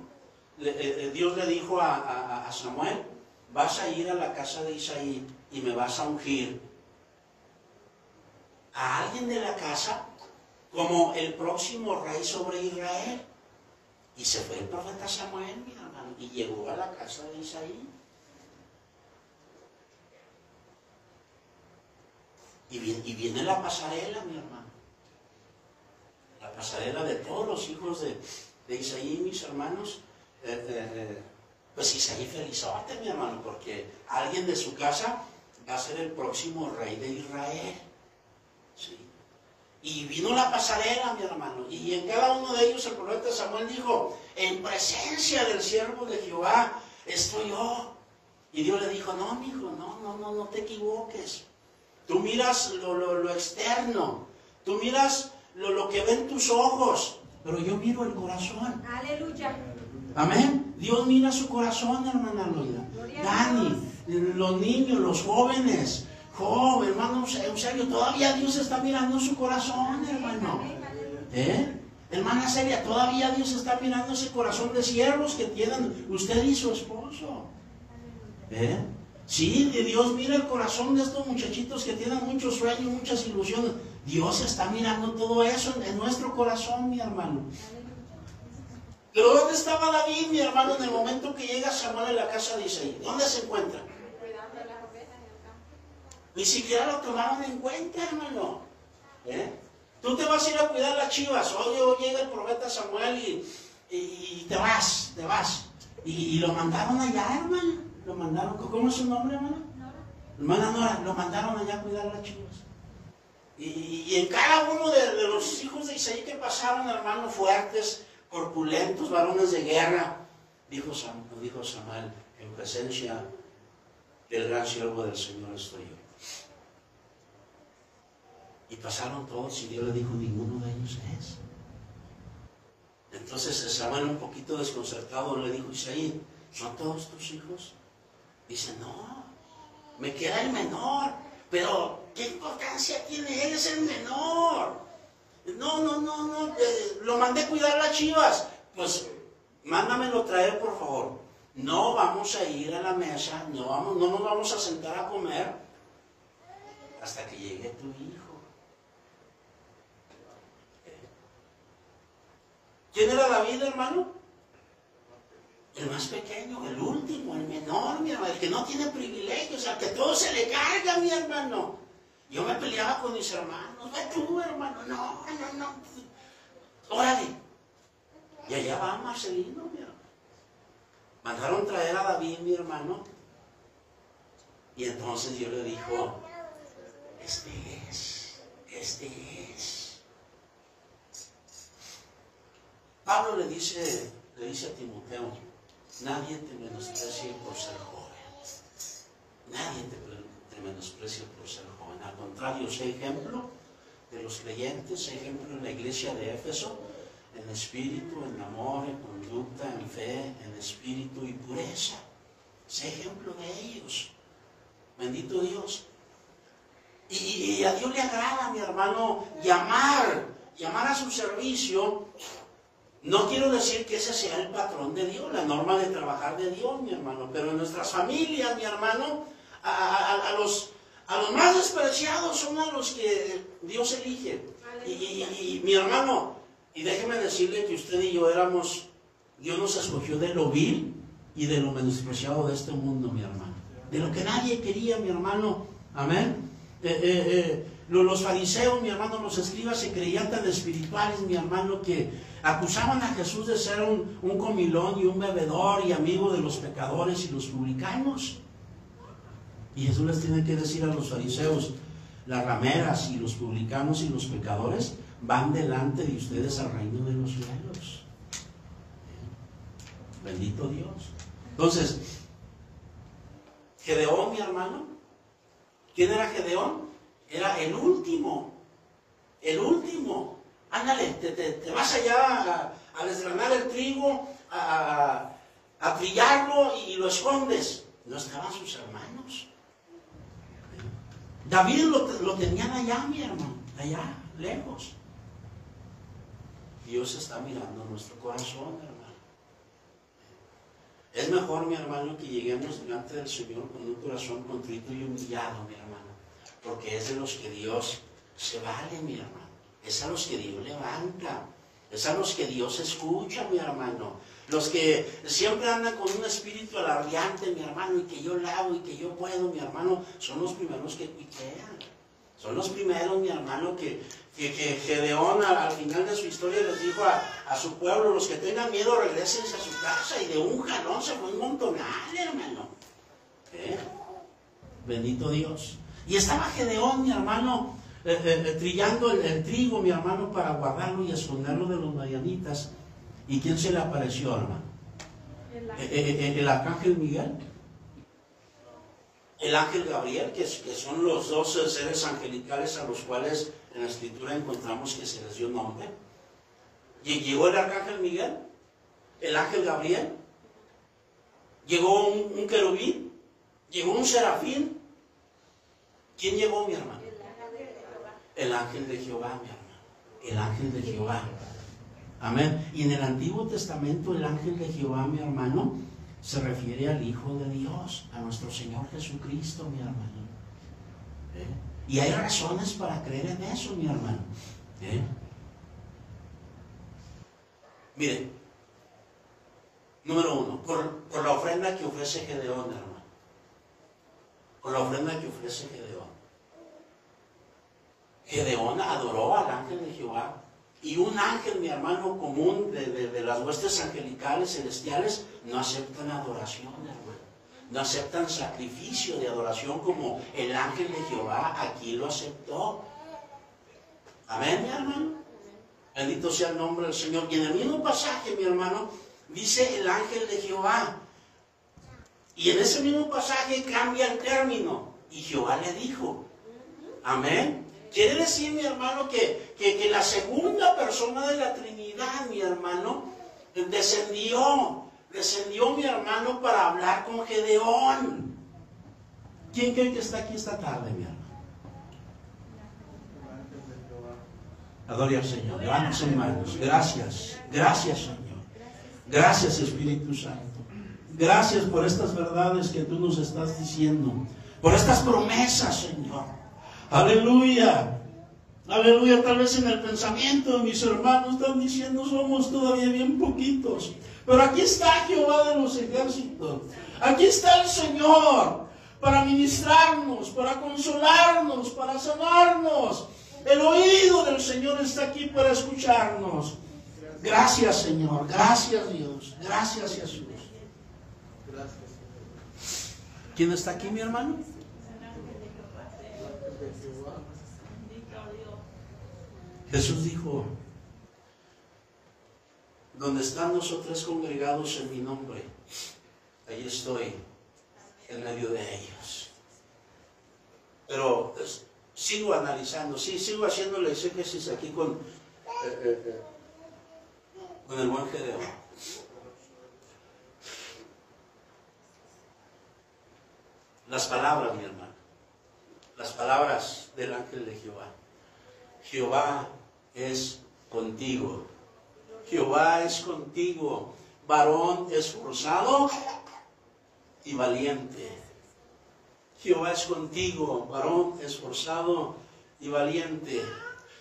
eh, eh, Dios le dijo a Samuel, vas a ir a la casa de Isaí y me vas a ungir a alguien de la casa como el próximo rey sobre Israel. Y se fue el profeta Samuel, mi hermano, y llegó a la casa de Isaí. Y viene, y viene la pasarela, mi hermano. La pasarela de todos los hijos de, de Isaí, mis hermanos. Eh, eh, eh, pues Isaí felizote, mi hermano, porque alguien de su casa va a ser el próximo rey de Israel. ¿Sí? Y vino la pasarela, mi hermano, y en cada uno de ellos el profeta Samuel dijo, en presencia del siervo de Jehová estoy yo. Y Dios le dijo, no, mi hijo, no, no, no, no te equivoques. Tú miras lo, lo- lo externo, Tú miras lo, lo que ven tus ojos, pero yo miro el corazón. Aleluya. Amén. Dios mira su corazón, hermana Loida. Dani, los niños, los jóvenes, joven, hermano Eusebio, todavía Dios está mirando su corazón, hermano. ¿Eh? Hermana Celia, todavía Dios está mirando ese corazón de siervos que tienen usted y su esposo. ¿Eh? Sí, Dios mira el corazón de estos muchachitos que tienen muchos sueños, muchas ilusiones. Dios está mirando todo eso en, en nuestro corazón, mi hermano. Pero ¿dónde estaba David, mi hermano, en el momento que llega Samuel a la casa de Isaí? ¿Dónde se encuentra? Cuidando las ovejas en el campo. Ni siquiera lo tomaban en cuenta, hermano. ¿Eh? Tú te vas a ir a cuidar las chivas. Hoy, hoy llega el profeta Samuel y, y- y te vas, te vas. Y, y lo mandaron allá, hermano. Lo mandaron, ¿cómo es su nombre, hermano? Hermana Nora, lo mandaron allá a cuidar las chivas. Y, y en cada uno de, de los hijos de Isaí que pasaron, hermano, fuertes, corpulentos, varones de guerra, dijo, Sam- Samuel, en presencia del gran siervo del Señor estoy yo. Y pasaron todos y Dios le dijo, ninguno de ellos es. Entonces Samuel un poquito desconcertado le dijo, Isaí, ¿son todos tus hijos? Dice, no, me queda el menor, pero ¿qué importancia tiene él? Es el menor. No, no, no, no, eh, lo mandé a cuidar las chivas. Pues mándamelo traer, por favor. No vamos a ir a la mesa, no, vamos, no nos vamos a sentar a comer hasta que llegue tu hijo. ¿Quién era David, hermano? El más pequeño, el último, el menor, mi hermano, el que no tiene privilegios, al que todo se le carga, mi hermano. Yo me peleaba con mis hermanos, ve tú, hermano, no, no, no. Órale. Y allá va Marcelino, mi hermano. Mandaron traer a David, mi hermano. Y entonces Dios le dijo, este es, este es. Pablo le dice, le dice a Timoteo, nadie te menosprecie por ser joven. Nadie te, te menosprecia por ser joven. Al contrario, sé ejemplo de los creyentes, sé ejemplo en la iglesia de Éfeso, en espíritu, en amor, en conducta, en fe, en espíritu y pureza. Sé ejemplo de ellos. Bendito Dios. Y, a Dios le agrada, mi hermano, llamar, llamar a su servicio. No quiero decir que ese sea el patrón de Dios, la norma de trabajar de Dios, mi hermano, pero en nuestras familias, mi hermano, a los, a los más despreciados son los que Dios elige. Y, y- mi hermano, y déjeme decirle que usted y yo éramos, Dios nos escogió de lo vil y de lo menospreciado de este mundo, mi hermano. De lo que nadie quería, mi hermano. Amén. Eh, eh, eh, lo- los fariseos, mi hermano, los escribas se creían tan espirituales, mi hermano, que acusaban a Jesús de ser un, un comilón y un bebedor y amigo de los pecadores y los publicanos. Y Jesús les tiene que decir a los fariseos, las rameras y los publicanos y los pecadores van delante de ustedes al reino de los cielos. Bendito Dios. Entonces, Gedeón, mi hermano, ¿quién era Gedeón? Era el último, el último. Ándale, te, vas allá a, desgranar el trigo, a, a trillarlo y lo escondes. No estaban sus hermanos. David lo, lo tenían allá, mi hermano, allá, lejos. Dios está mirando nuestro corazón, hermano. Es mejor, mi hermano, que lleguemos delante del Señor con un corazón contrito y humillado, mi hermano. Porque es de los que Dios se vale, mi hermano. Es a los que Dios levanta. Es a los que Dios escucha, mi hermano. Los que siempre andan con un espíritu alardeante, mi hermano, y que yo lavo y que yo puedo, mi hermano, son los primeros que cuitean. Son los primeros, mi hermano, que, que, que Gedeón al, al final de su historia les dijo a, a su pueblo, los que tengan miedo regresen a su casa y de un jalón se fue un montonal, hermano. ¿Eh? Bendito Dios. Y estaba Gedeón, mi hermano, eh, eh, eh, trillando el, el trigo, mi hermano, para guardarlo y esconderlo de los marianitas. ¿Y quién se le apareció, hermano? El Eh, eh, eh, el arcángel Miguel, el ángel Gabriel, que, son los dos seres angelicales a los cuales en la escritura encontramos que se les dio nombre. Y llegó el arcángel Miguel, el ángel Gabriel, llegó un, un querubín, llegó un serafín. ¿Quién llegó, mi hermano? El ángel de Jehová, mi hermano. El ángel de Jehová. Amén. Y en el Antiguo Testamento el ángel de Jehová, mi hermano, se refiere al Hijo de Dios, a nuestro Señor Jesucristo, mi hermano. ¿Eh? Y hay razones para creer en eso, mi hermano. ¿Eh? Mire, número uno, por, por la ofrenda que ofrece Gedeón, hermano. Por la ofrenda que ofrece Gedeón. Gedeón adoró al ángel de Jehová. Y un ángel, mi hermano, común de, de- las huestes angelicales celestiales, no aceptan adoración, hermano. No aceptan sacrificio de adoración como el ángel de Jehová aquí lo aceptó. Amén, mi hermano. Bendito sea el nombre del Señor. Y en el mismo pasaje, mi hermano, dice el ángel de Jehová. Y en ese mismo pasaje cambia el término. Y Jehová le dijo. Amén. Quiere decir, mi hermano, que, que, que la segunda persona de la Trinidad, mi hermano, descendió. Descendió mi hermano para hablar con Gedeón. ¿Quién cree que está aquí esta tarde, mi hermano? Adore al Señor. Gracias. Gracias, Señor. Gracias, Espíritu Santo. Gracias por estas verdades que tú nos estás diciendo. Por estas promesas, Señor. Aleluya. Aleluya. Tal vez en el pensamiento de mis hermanos están diciendo somos todavía bien poquitos. Pero aquí está Jehová de los ejércitos. Aquí está el Señor para ministrarnos, para consolarnos, para sanarnos. El oído del Señor está aquí para escucharnos. Gracias Señor, gracias Dios, gracias Jesús. ¿Quién está aquí, mi hermano? Jesús dijo, donde están nosotros congregados en mi nombre, ahí estoy en medio de ellos. Pero sigo analizando, sí, sigo haciendo el exégesis aquí con, eh, eh, eh, con el buen Gedeón. Las palabras, mi hermano, las palabras del ángel de Jehová. Jehová es contigo. Jehová es contigo, varón esforzado y valiente. Jehová es contigo, varón esforzado y valiente.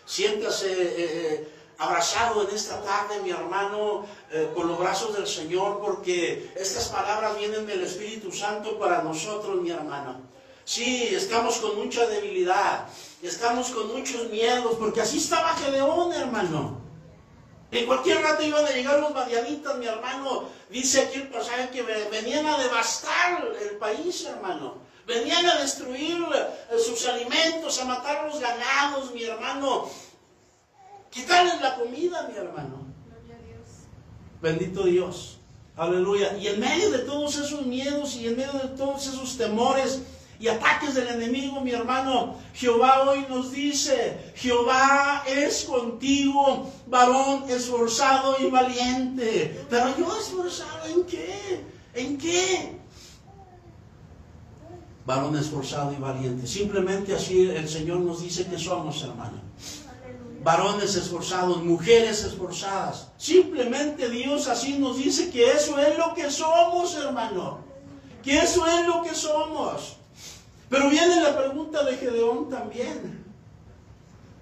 Siéntase eh, eh, abrazado en esta tarde, mi hermano, eh, con los brazos del Señor, porque estas palabras vienen del Espíritu Santo para nosotros, mi hermano. Sí, estamos con mucha debilidad, estamos con muchos miedos, porque así estaba Gedeón, hermano. En cualquier rato iban a llegar los madianitas, mi hermano. Dice aquí el pasaje que ve- venían a devastar el país, hermano. Venían a destruir eh, sus alimentos, a matar los ganados, mi hermano. Quitarles la comida, mi hermano. Bendito Dios. Aleluya. Y en medio de todos esos miedos y en medio de todos esos temores y ataques del enemigo, mi hermano, Jehová hoy nos dice, Jehová es contigo, varón esforzado y valiente. Pero yo esforzado en qué? ¿En qué? Varón esforzado y valiente. Simplemente así el Señor nos dice que somos, hermano varones esforzados, mujeres esforzadas. Simplemente Dios así nos dice que eso es lo que somos, hermano. Que eso es lo que somos. Pero viene la pregunta de Gedeón también.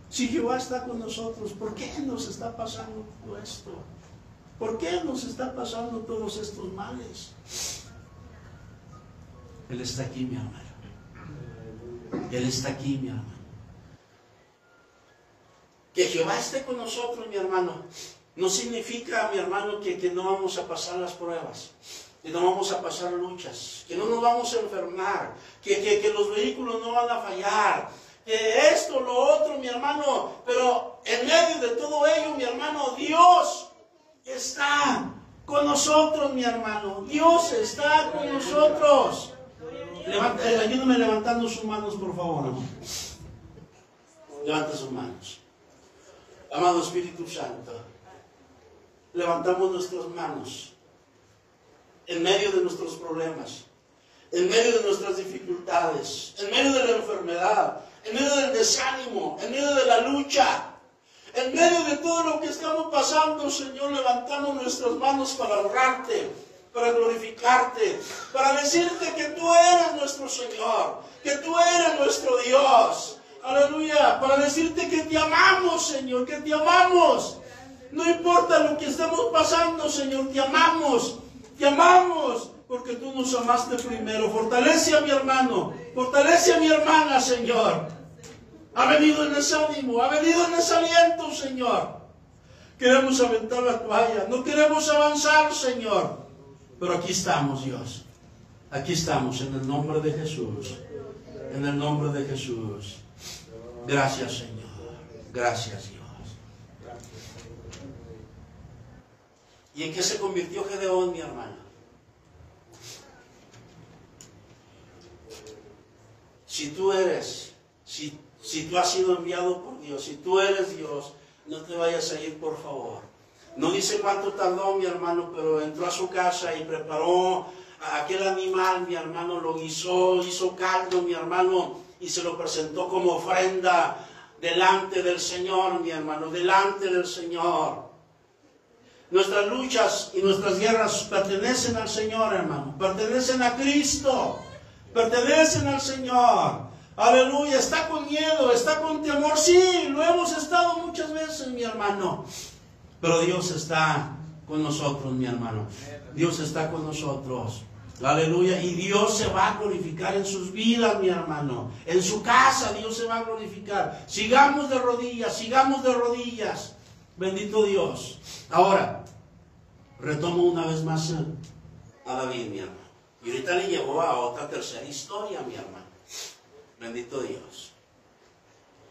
Si Jehová está con nosotros, ¿por qué nos está pasando todo esto? ¿Por qué nos está pasando todos estos males? Él está aquí, mi hermano. Él está aquí, mi hermano. Que Jehová esté con nosotros, mi hermano, no significa, mi hermano, que, que no vamos a pasar las pruebas, que no vamos a pasar luchas, que no nos vamos a enfermar, que, que, que los vehículos no van a fallar, que esto, lo otro, mi hermano, pero en medio de todo ello, mi hermano, Dios está con nosotros, mi hermano. Dios está con nosotros. Levanta, eh, ayúdame levantando sus manos, por favor. Levanta sus manos. Amado Espíritu Santo, levantamos nuestras manos en medio de nuestros problemas, en medio de nuestras dificultades, en medio de la enfermedad, en medio del desánimo, en medio de la lucha, en medio de todo lo que estamos pasando, Señor, levantamos nuestras manos para honrarte, para glorificarte, para decirte que tú eres nuestro Señor, que tú eres nuestro Dios. Aleluya, para decirte que te amamos, Señor, que te amamos. No importa lo que estemos pasando, Señor, te amamos, te amamos, porque tú nos amaste primero. Fortalece a mi hermano, fortalece a mi hermana, Señor. Ha venido en desánimo, ha venido en desaliento, Señor. Queremos aventar la toalla, no queremos avanzar, Señor. Pero aquí estamos, Dios. Aquí estamos, en el nombre de Jesús. En el nombre de Jesús. Gracias, Señor. Gracias, Dios. ¿Y en qué se convirtió Gedeón, mi hermana? Si tú eres, si, tú has sido enviado por Dios, si tú eres Dios, no te vayas a ir, por favor. No dice cuánto tardó mi hermano, pero entró a su casa y preparó aquel animal, mi hermano lo guisó, hizo caldo, mi hermano, y se lo presentó como ofrenda delante del Señor, mi hermano, delante del Señor. Nuestras luchas y nuestras guerras pertenecen al Señor, hermano, pertenecen a Cristo, pertenecen al Señor. Aleluya, está con miedo, está con temor, sí, lo hemos estado muchas veces, mi hermano. Pero Dios está con nosotros, mi hermano. Dios está con nosotros. Aleluya. Y Dios se va a glorificar en sus vidas, mi hermano. En su casa Dios se va a glorificar. Sigamos de rodillas, sigamos de rodillas. Bendito Dios. Ahora, retomo una vez más a David, mi hermano. Y ahorita le llevó a otra tercera historia, mi hermano. Bendito Dios.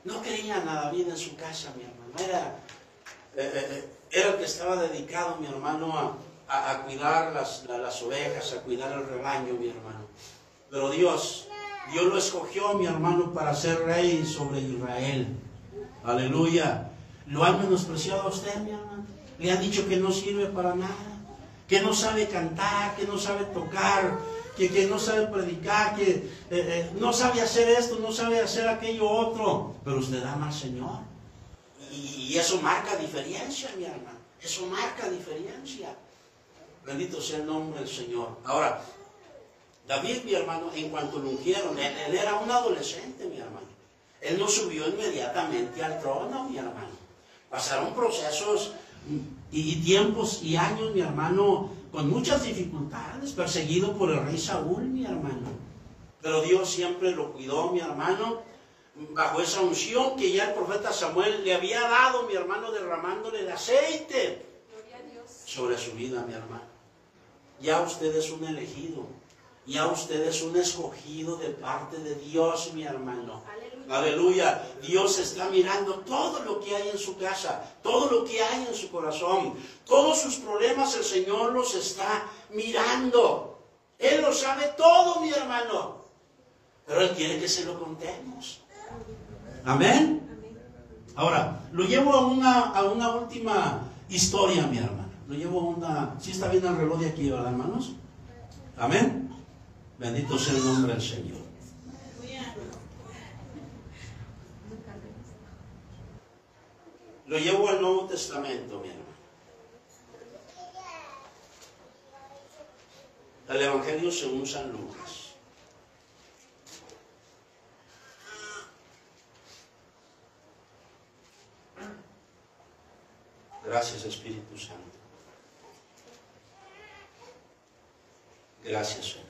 No quería a David en su casa, mi hermano. Era, eh, eh, era el que estaba dedicado, mi hermano, a, a, cuidar las, la, las ovejas, a cuidar el rebaño, mi hermano. Pero Dios, Dios lo escogió, mi hermano, para ser rey sobre Israel. Aleluya. ¿Lo han menospreciado a usted, mi hermano? Le han dicho que no sirve para nada, que no sabe cantar, que no sabe tocar, que, que no sabe predicar, que eh, eh, no sabe hacer esto, no sabe hacer aquello otro. Pero usted ama al Señor. Y, eso marca diferencia, mi hermano. Eso marca diferencia. Bendito sea el nombre del Señor. Ahora, David, mi hermano, en cuanto lo ungieron, él era un adolescente, mi hermano. Él no subió inmediatamente al trono, mi hermano. Pasaron procesos y tiempos y años, mi hermano, con muchas dificultades, perseguido por el rey Saúl, mi hermano. Pero Dios siempre lo cuidó, mi hermano, bajo esa unción que ya el profeta Samuel le había dado, mi hermano, derramándole el aceite Gloria a Dios. sobre su vida, mi hermano. Ya usted es un elegido. Ya usted es un escogido de parte de Dios, mi hermano. Aleluya. Aleluya. Dios está mirando todo lo que hay en su casa, todo lo que hay en su corazón. Todos sus problemas el Señor los está mirando. Él lo sabe todo, mi hermano. Pero Él quiere que se lo contemos. Amén. Ahora, lo llevo a una, a una última historia, mi hermano. Lo llevo a una... ¿Sí está bien el reloj de aquí, verdad, hermanos? Amén. Bendito sea el nombre del Señor. Lo llevo al Nuevo Testamento, mi hermano. El Evangelio según San Lucas. Gracias Espíritu Santo. Gracias Señor.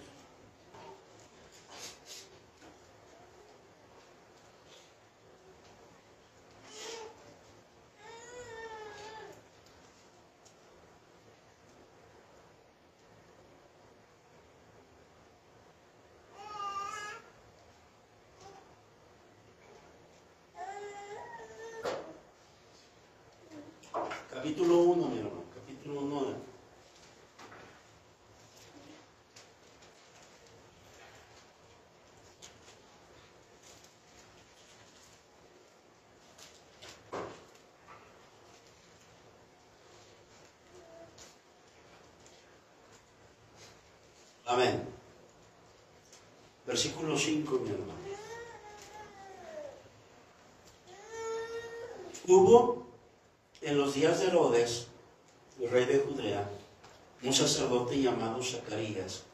Capítulo 1, mi hermano. Capítulo 1. Amén. Versículo 5, mi hermano. Hubo en los días de Herodes, el rey de Judea, un sacerdote llamado Zacarías,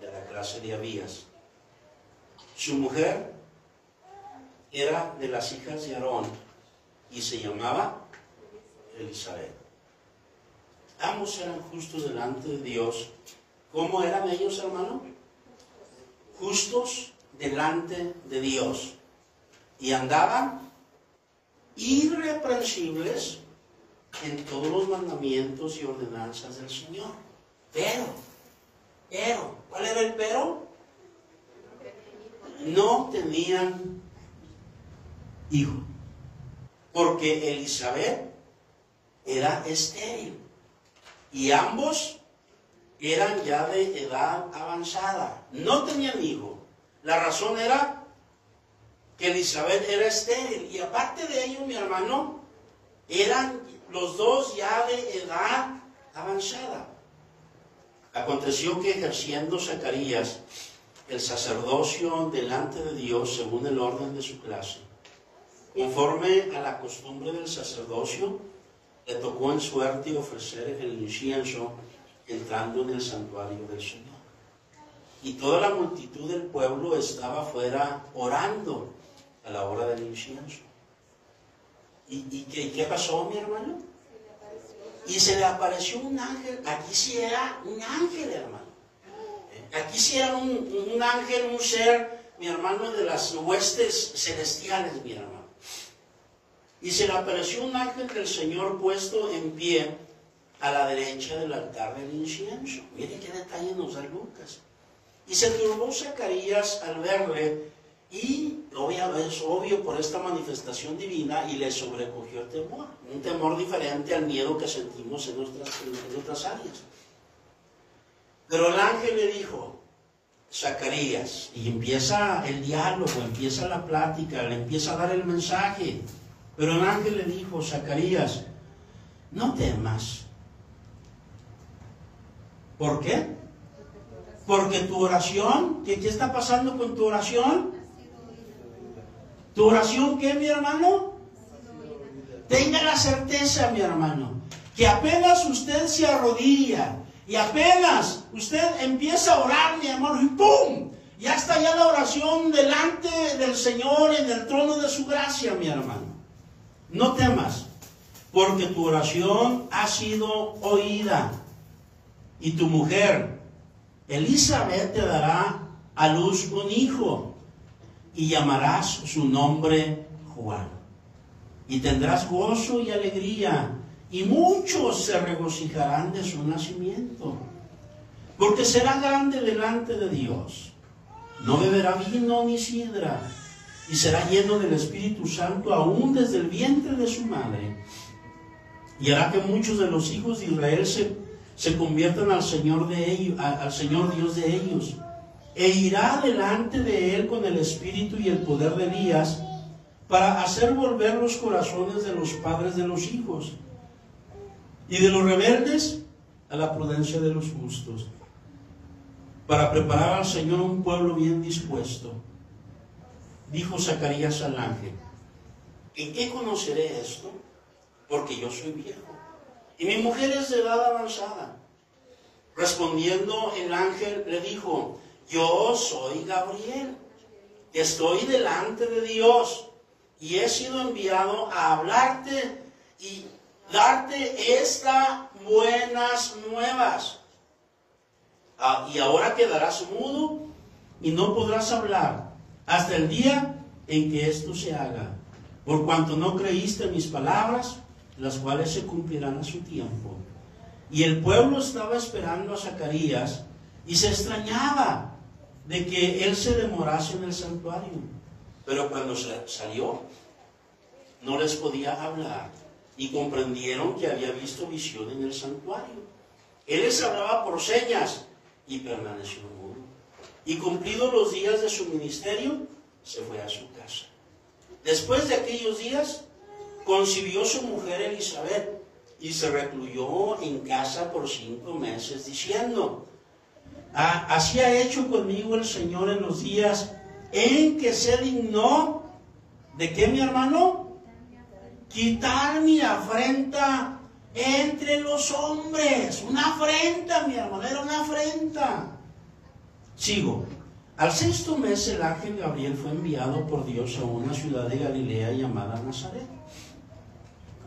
de la clase de Abías. Su mujer era de las hijas de Aarón y se llamaba Elizabeth. Ambos eran justos delante de Dios. ¿Cómo eran ellos, hermano? Justos delante de Dios. Y andaban irreprensibles en todos los mandamientos y ordenanzas del Señor. Pero, pero, ¿cuál era el pero? No tenían hijo. Porque Elizabeth era estéril. Y ambos eran ya de edad avanzada. No tenían hijo. La razón era que Elizabeth era estéril. Y aparte de ello, mi hermano, eran los dos ya de edad avanzada. Aconteció que ejerciendo Zacarías el sacerdocio delante de Dios según el orden de su clase, conforme a la costumbre del sacerdocio, le tocó en suerte ofrecer el incienso entrando en el santuario del Señor. Y toda la multitud del pueblo estaba afuera orando a la hora del incienso. ¿Y, qué, qué, pasó, mi hermano? Y se le apareció un ángel. Aquí sí era un ángel, hermano. Aquí sí era un, un ángel, un ser, mi hermano, de las huestes celestiales, mi hermano. Y se le apareció un ángel del Señor puesto en pie a la derecha del altar del incienso. Mire qué detalle nos da Lucas. Y se turbó Zacarías al verle y es obvio por esta manifestación divina y le sobrecogió el temor. Un temor diferente al miedo que sentimos en, nuestras, en otras áreas. Pero el ángel le dijo, Zacarías, y empieza el diálogo, empieza la plática, le empieza a dar el mensaje. Pero el ángel le dijo, Zacarías, no temas. ¿Por qué? Porque tu oración, ¿qué, ¿qué está pasando con tu oración? ¿Tu oración qué, mi hermano? Tenga la certeza, mi hermano, que apenas usted se arrodilla y apenas usted empieza a orar, mi hermano, y ¡pum! Ya está ya la oración delante del Señor en el trono de su gracia, mi hermano. No temas, porque tu oración ha sido oída. Y tu mujer, Elizabeth, te dará a luz un hijo y llamarás su nombre Juan. Y tendrás gozo y alegría, y muchos se regocijarán de su nacimiento, porque será grande delante de Dios. No beberá vino ni sidra y será lleno del Espíritu Santo aún desde el vientre de su madre. Y hará que muchos de los hijos de Israel se, se conviertan al Señor, de ellos, al Señor Dios de ellos. E irá delante de él con el espíritu y el poder de Elías para hacer volver los corazones de los padres de los hijos y de los rebeldes a la prudencia de los justos, para preparar al Señor un pueblo bien dispuesto dijo Zacarías al ángel, ¿en qué conoceré esto? Porque yo soy viejo. Y mi mujer es de edad avanzada. Respondiendo el ángel le dijo, yo soy Gabriel, estoy delante de Dios y he sido enviado a hablarte y darte estas buenas nuevas. Ah, y ahora quedarás mudo y no podrás hablar hasta el día en que esto se haga, por cuanto no creíste mis palabras, las cuales se cumplirán a su tiempo. Y el pueblo estaba esperando a Zacarías y se extrañaba de que él se demorase en el santuario. Pero cuando salió, no les podía hablar y comprendieron que había visto visión en el santuario. Él les hablaba por señas y permaneció y cumplidos los días de su ministerio, se fue a su casa. Después de aquellos días, concibió su mujer Elizabeth y se recluyó en casa por cinco meses, diciendo, Ah, así ha hecho conmigo el Señor en los días en que se dignó, ¿de qué mi hermano? Quitar mi afrenta entre los hombres. Una afrenta, mi hermano, era una afrenta. Sigo. Al sexto mes el ángel Gabriel fue enviado por Dios a una ciudad de Galilea llamada Nazaret,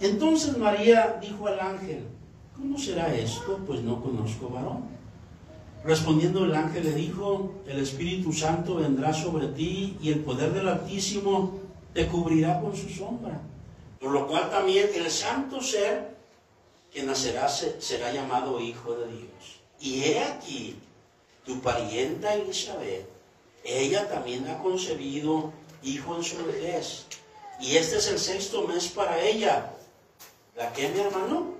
Entonces María dijo al ángel, ¿cómo será esto? Pues no conozco varón. Respondiendo el ángel le dijo, el Espíritu Santo vendrá sobre ti y el poder del Altísimo te cubrirá con su sombra. Por lo cual también el santo ser que nacerá se- será llamado Hijo de Dios. Y he aquí, tu parienta Elizabeth, ella también ha concebido hijo en su vejez. Y este es el sexto mes para ella. ¿La que, mi hermano?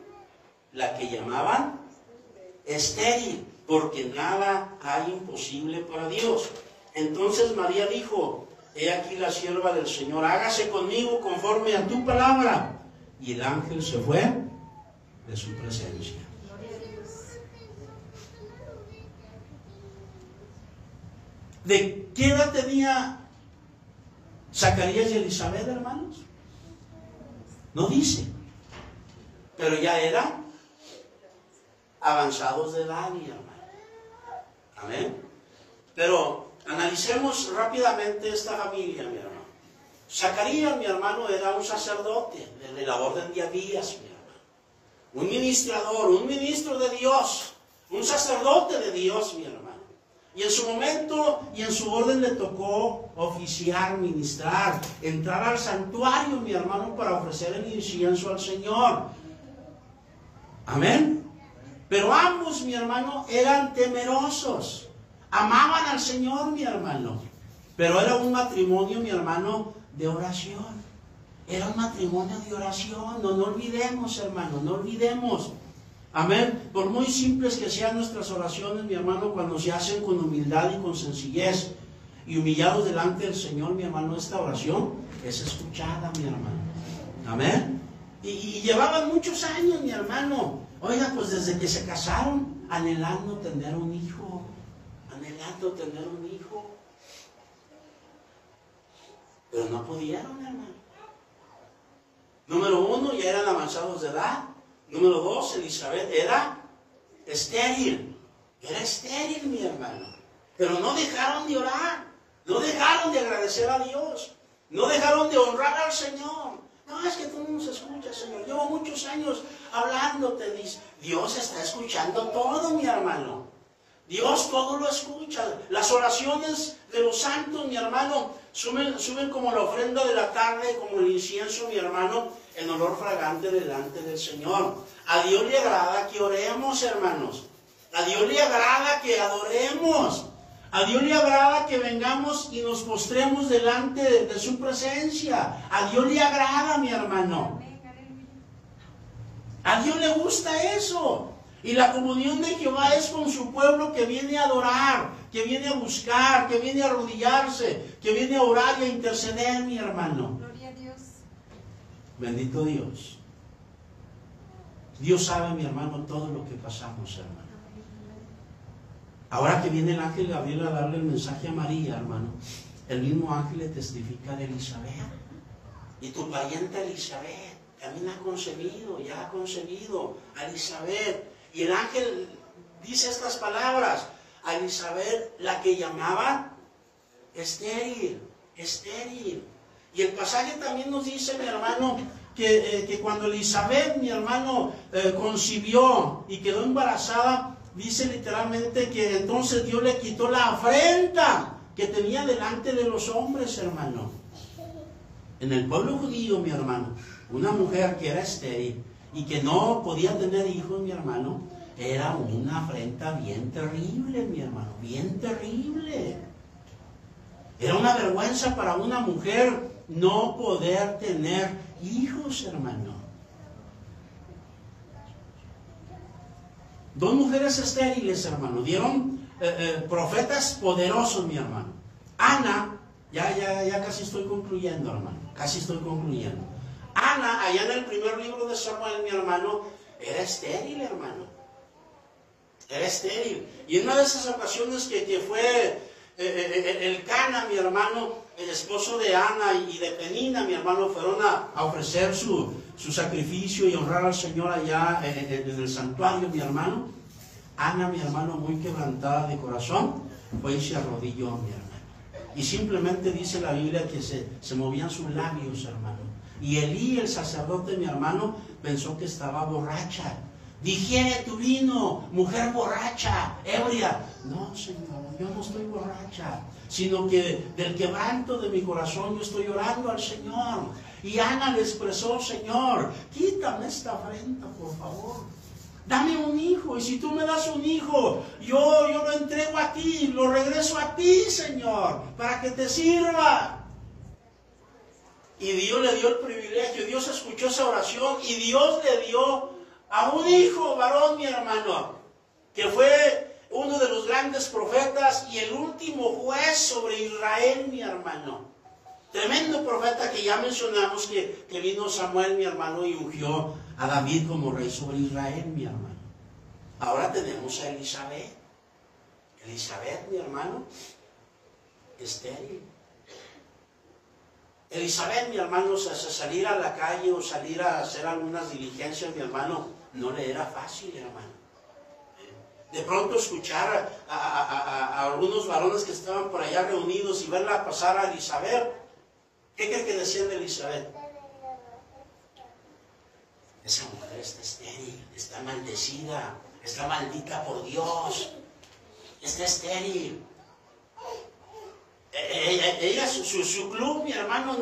La que llamaban estéril, porque nada hay imposible para Dios. Entonces María dijo, he aquí la sierva del Señor, hágase conmigo conforme a tu palabra. Y el ángel se fue de su presencia. ¿De qué edad tenía Zacarías y Elizabeth, hermanos? No dice. Pero ya eran avanzados de edad, mi hermano. Amén. Pero analicemos rápidamente esta familia, mi hermano. Zacarías, mi hermano, era un sacerdote de la orden de Abías, mi hermano. Un ministrador, un ministro de Dios, un sacerdote de Dios, mi hermano. Y en su momento y en su orden le tocó oficiar, ministrar, entrar al santuario, mi hermano, para ofrecer el incienso al Señor. Amén. Pero ambos, mi hermano, eran temerosos. Amaban al Señor, mi hermano. Pero era un matrimonio, mi hermano, de oración. Era un matrimonio de oración. No, no olvidemos, hermano, no olvidemos. Amén. Por muy simples que sean nuestras oraciones, mi hermano, cuando se hacen con humildad y con sencillez y humillados delante del Señor, mi hermano, esta oración es escuchada, mi hermano. Amén. Y, llevaban muchos años, mi hermano. Oiga, pues desde que se casaron, anhelando tener un hijo. Anhelando tener un hijo. Pero no pudieron, hermano. Número uno, ya eran avanzados de edad. Número dos, Elizabeth era estéril. Era estéril, mi hermano. Pero no dejaron de orar. No dejaron de agradecer a Dios. No dejaron de honrar al Señor. No, es que tú no nos escuchas, Señor. Llevo muchos años hablándote. Dice, Dios está escuchando todo, mi hermano. Dios todo lo escucha. Las oraciones de los santos, mi hermano, suben, como la ofrenda de la tarde, como el incienso, mi hermano, en olor fragante delante del Señor. A Dios le agrada que oremos, hermanos. A Dios le agrada que adoremos. A Dios le agrada que vengamos y nos postremos delante de, de su presencia. A Dios le agrada, mi hermano. A Dios le gusta eso. Y la comunión de Jehová es con su pueblo que viene a adorar, que viene a buscar, que viene a arrodillarse, que viene a orar y a interceder, mi hermano. Gloria a Dios. Bendito Dios. Dios sabe, mi hermano, todo lo que pasamos, hermano. Ahora que viene el ángel Gabriel a darle el mensaje a María, hermano, el mismo ángel le testifica de Elizabeth. Y tu pariente Elizabeth también ha concebido, ya ha concebido a Elizabeth. Y el ángel dice estas palabras, a Elizabeth, la que llamaban estéril, estéril. Y el pasaje también nos dice, mi hermano, que, eh, que cuando Elizabeth, mi hermano, eh, concibió y quedó embarazada, dice literalmente que entonces Dios le quitó la afrenta que tenía delante de los hombres, hermano. En el pueblo judío, mi hermano, una mujer que era estéril y que no podía tener hijos, mi hermano, era una afrenta bien terrible, mi hermano, bien terrible. Era una vergüenza para una mujer no poder tener hijos, hermano. Dos mujeres estériles, hermano, dieron eh, eh, profetas poderosos, mi hermano. Ana, ya, ya, ya casi estoy concluyendo, hermano, casi estoy concluyendo. Ana, allá en el primer libro de Samuel, mi hermano, era estéril, hermano. Era estéril. Y en una de esas ocasiones que, que fue eh, el Cana, mi hermano, el esposo de Ana y de Penina, mi hermano, fueron a ofrecer su, su, sacrificio y honrar al Señor allá en, en, el santuario, mi hermano. Ana, mi hermano, muy quebrantada de corazón, fue y se arrodilló, mi hermano. Y simplemente dice la Biblia que se, se movían sus labios, hermano. Y Elí, el sacerdote, mi hermano, pensó que estaba borracha. Digiere tu vino, mujer borracha, ebria. No, Señor, yo no estoy borracha, sino que del quebranto de mi corazón yo estoy orando al Señor. Y Ana le expresó, Señor, quítame esta afrenta, por favor. Dame un hijo, y si tú me das un hijo, yo, yo lo entrego a ti, lo regreso a ti, Señor, para que te sirva. Y Dios le dio el privilegio, Dios escuchó esa oración y Dios le dio a un hijo varón, mi hermano, que fue uno de los grandes profetas y el último juez sobre Israel, mi hermano. Tremendo profeta que ya mencionamos que, que vino Samuel, mi hermano, y ungió a David como rey sobre Israel, mi hermano. Ahora tenemos a Elizabeth. Elizabeth, mi hermano, estéril. Elizabeth, mi hermano, salir a la calle o salir a hacer algunas diligencias, mi hermano, no le era fácil, hermano. De pronto escuchar a, a, algunos varones que estaban por allá reunidos y verla pasar a Elizabeth, ¿qué cree que decían de Elizabeth? Esa mujer está estéril, está maldecida, está maldita por Dios, está estéril. Ella, ella su, su, su, club, mi hermano,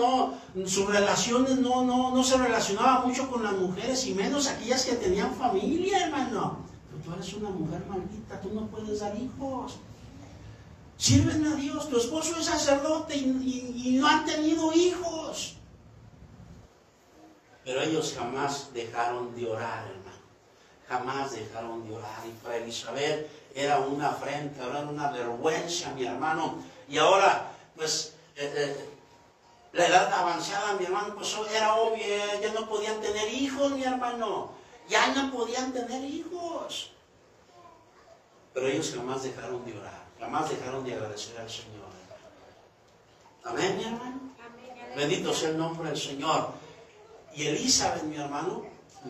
no, sus relaciones no, no, no se relacionaba mucho con las mujeres y menos aquellas que tenían familia, hermano. Pero tú eres una mujer maldita, tú no puedes dar hijos. Sirven a Dios, tu esposo es sacerdote y, no han tenido hijos. Pero ellos jamás dejaron de orar, hermano. Jamás dejaron de orar. Y para Elizabeth era una afrenta, era una vergüenza, mi hermano y ahora, pues, eh, eh, la edad avanzada, mi hermano, pues era obvio, ya no podían tener hijos, mi hermano. Ya no podían tener hijos. Pero ellos jamás dejaron de orar, jamás dejaron de agradecer al Señor. Amén, mi hermano. Bendito sea el nombre del Señor. Y Elizabeth, mi hermano,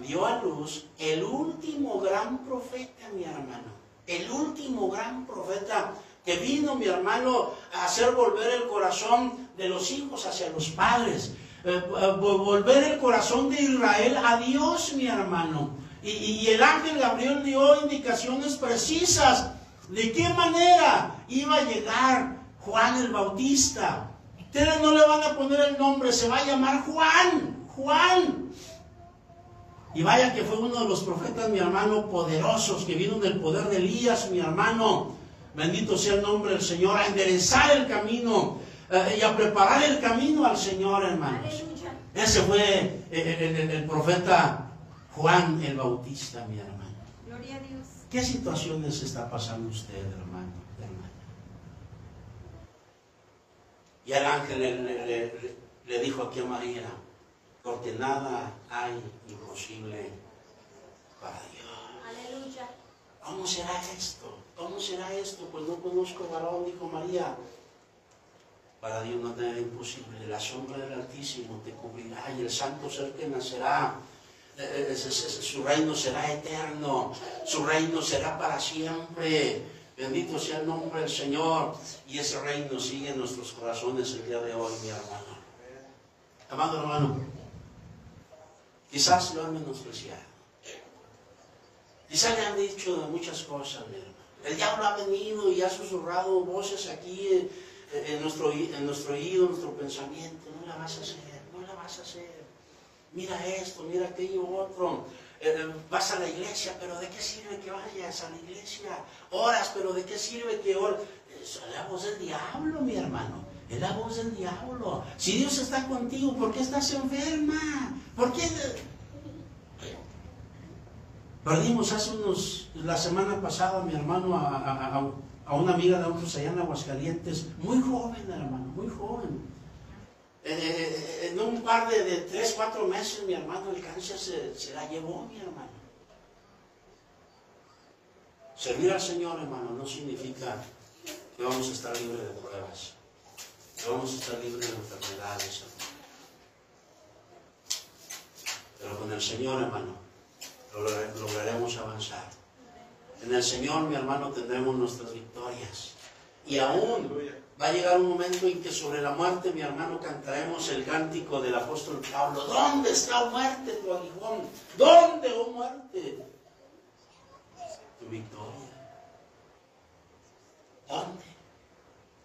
dio a luz el último gran profeta, mi hermano. El último gran profeta que vino mi hermano a hacer volver el corazón de los hijos hacia los padres, eh, volver el corazón de Israel a Dios, mi hermano. Y, y, el ángel Gabriel dio indicaciones precisas de qué manera iba a llegar Juan el Bautista. Ustedes no le van a poner el nombre, se va a llamar Juan, Juan. Y vaya que fue uno de los profetas, mi hermano, poderosos, que vino del poder de Elías, mi hermano Bendito sea el nombre del Señor, a enderezar el camino eh, y a preparar el camino al Señor, hermanos. Ese fue el, el, el, profeta Juan el Bautista, mi hermano. ¿Qué situaciones está pasando usted, hermano? hermana? Y el ángel le, le, le, le dijo aquí a María, porque nada hay imposible para Dios. Aleluya. ¿Cómo será esto? ¿Cómo será esto? Pues no conozco varón, dijo María. Para Dios no nada imposible. La sombra del Altísimo te cubrirá y el santo ser que nacerá. Su reino será eterno, su reino será para siempre. Bendito sea el nombre del Señor. Y ese reino sigue en nuestros corazones el día de hoy, mi hermano. Amado hermano, quizás lo han menospreciado. Quizás le han dicho muchas cosas, mi hermano. El diablo ha venido y ha susurrado voces aquí eh, en, nuestro, en nuestro oído, en nuestro pensamiento. No la vas a hacer, no la vas a hacer. Mira esto, mira aquello otro. Eh, vas a la iglesia, pero ¿de qué sirve que vayas a la iglesia? Oras, pero ¿de qué sirve que ores? Es la voz del diablo, mi hermano. Es la voz del diablo. Si Dios está contigo, ¿por qué estás enferma? ¿Por qué? Perdimos hace unos, la semana pasada, mi hermano, a, a una amiga de nosotros allá en Aguascalientes, muy joven, hermano, muy joven. Eh, en un par de, tres, cuatro meses, mi hermano, el cáncer se, se la llevó, mi hermano. Servir al Señor, hermano, no significa que vamos a estar libres de pruebas, que vamos a estar libres de enfermedades, hermano. Pero con el Señor, hermano, lograremos avanzar. En el Señor, mi hermano, tendremos nuestras victorias. Y aún Va a llegar un momento en que sobre la muerte, mi hermano, cantaremos el cántico del apóstol Pablo. ¿Dónde está muerte tu aguijón? ¿Dónde, oh muerte? Tu victoria. ¿Dónde?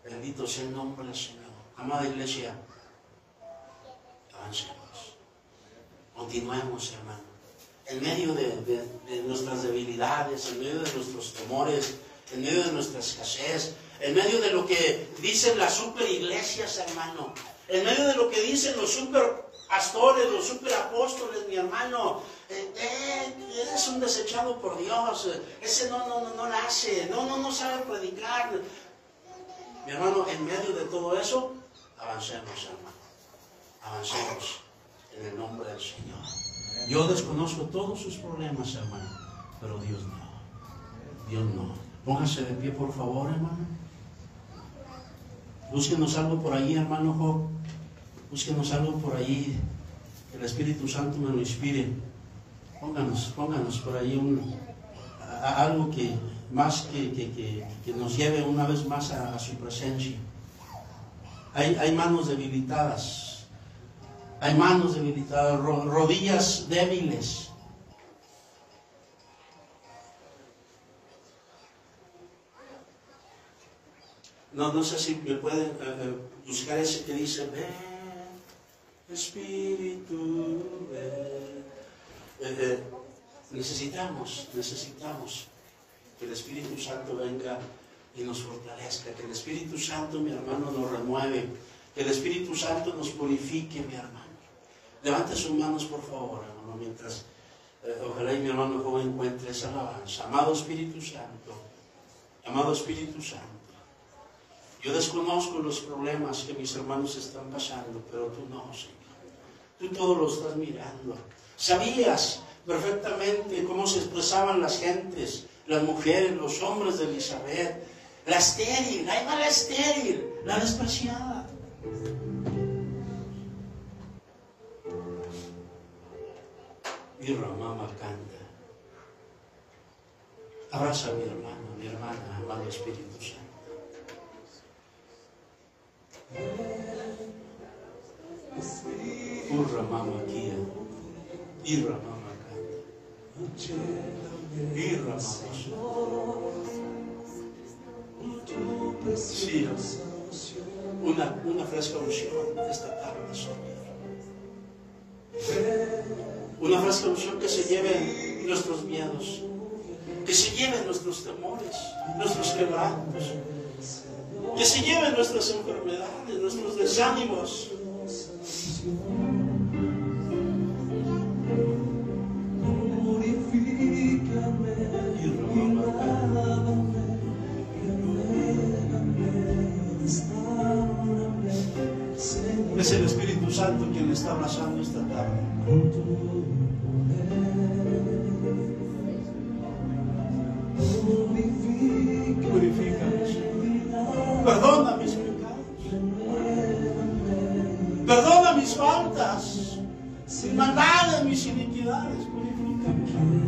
Bendito sea el nombre del Señor. Amada iglesia, avancemos. Continuemos, hermano. En medio de, de nuestras debilidades, en medio de nuestros temores, en medio de nuestra escasez, en medio de lo que dicen las super iglesias, hermano, en medio de lo que dicen los super pastores, los super apóstoles, mi hermano, eh, eh, es un desechado por Dios, ese no, no, no, no la hace, no, no, no sabe predicar. Mi hermano, en medio de todo eso, avancemos, hermano, avancemos en el nombre del Señor. Yo desconozco todos sus problemas, hermano, pero Dios no, Dios no. Póngase de pie, por favor, hermano. Búsquenos algo por ahí, hermano Job. Búsquenos algo por ahí. Que el Espíritu Santo me lo inspire. Pónganos, pónganos por ahí un, algo que más que, nos lleve una vez más a, su presencia. Hay, hay, manos debilitadas. Hay manos debilitadas, rodillas débiles. No, no sé si me pueden eh, eh, buscar ese que dice, ven, Espíritu, ven. Eh, necesitamos, necesitamos que el Espíritu Santo venga y nos fortalezca, que el Espíritu Santo, mi hermano, nos remueve, que el Espíritu Santo nos purifique, mi hermano. Levante sus manos, por favor, hermano, mientras ojalá y mi hermano joven encuentre esa alabanza. Amado Espíritu Santo, amado Espíritu Santo. Yo desconozco los problemas que mis hermanos están pasando, pero tú no, Señor. Tú todo lo estás mirando. Sabías perfectamente cómo se expresaban las gentes, las mujeres, los hombres de Elizabeth. La estéril, ahí va la estéril, la despreciada. Mi mamá canta. Abraza a mi hermano, mi hermana, amado Espíritu Santo. Urra mama kia. Irra mama kanda. Irra mama Sí, una, una fresca unción esta tarde. Una fresca unción que se lleve nuestros miedos, que se lleven nuestros temores, nuestros quebrantos, que se lleven nuestras enfermedades, nuestros desánimos. Es el Espíritu Santo quien le está abrazando esta tarde. Mis iniquidades. Purifícame. Te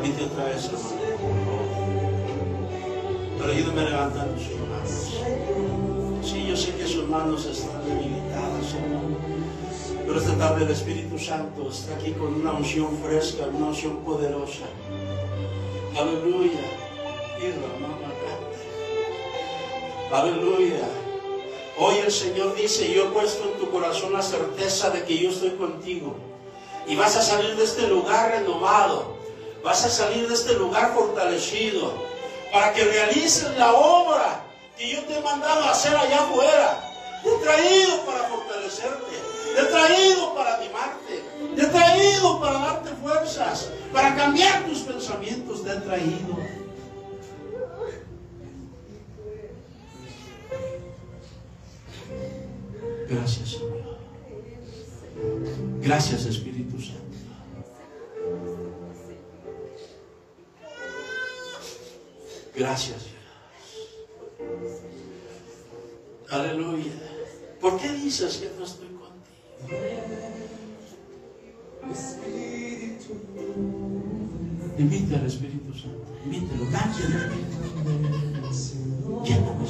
repite otra vez, hermano. Pero ayúdame a levantar sus manos. Sí, yo sé que sus manos están debilitadas, hermano. Pero esta tarde el Espíritu Santo está aquí con una unción fresca, una unción poderosa. Aleluya. Aleluya. Hoy el Señor dice, yo he puesto en tu corazón la certeza de que yo estoy contigo. Y vas a salir de este lugar renovado. Vas a salir de este lugar fortalecido. Para que realices la obra que yo te he mandado a hacer allá afuera. Te he traído para fortalecerte. Te he traído para animarte. Te he traído para darte fuerzas. Para cambiar tus pensamientos. Te he traído. Gracias, Señor. Gracias, Espíritu Gracias, Dios. Aleluya. ¿Por qué dices que no estoy contigo? Imita al Espíritu Santo. Imítalo. Cállate. Lléname,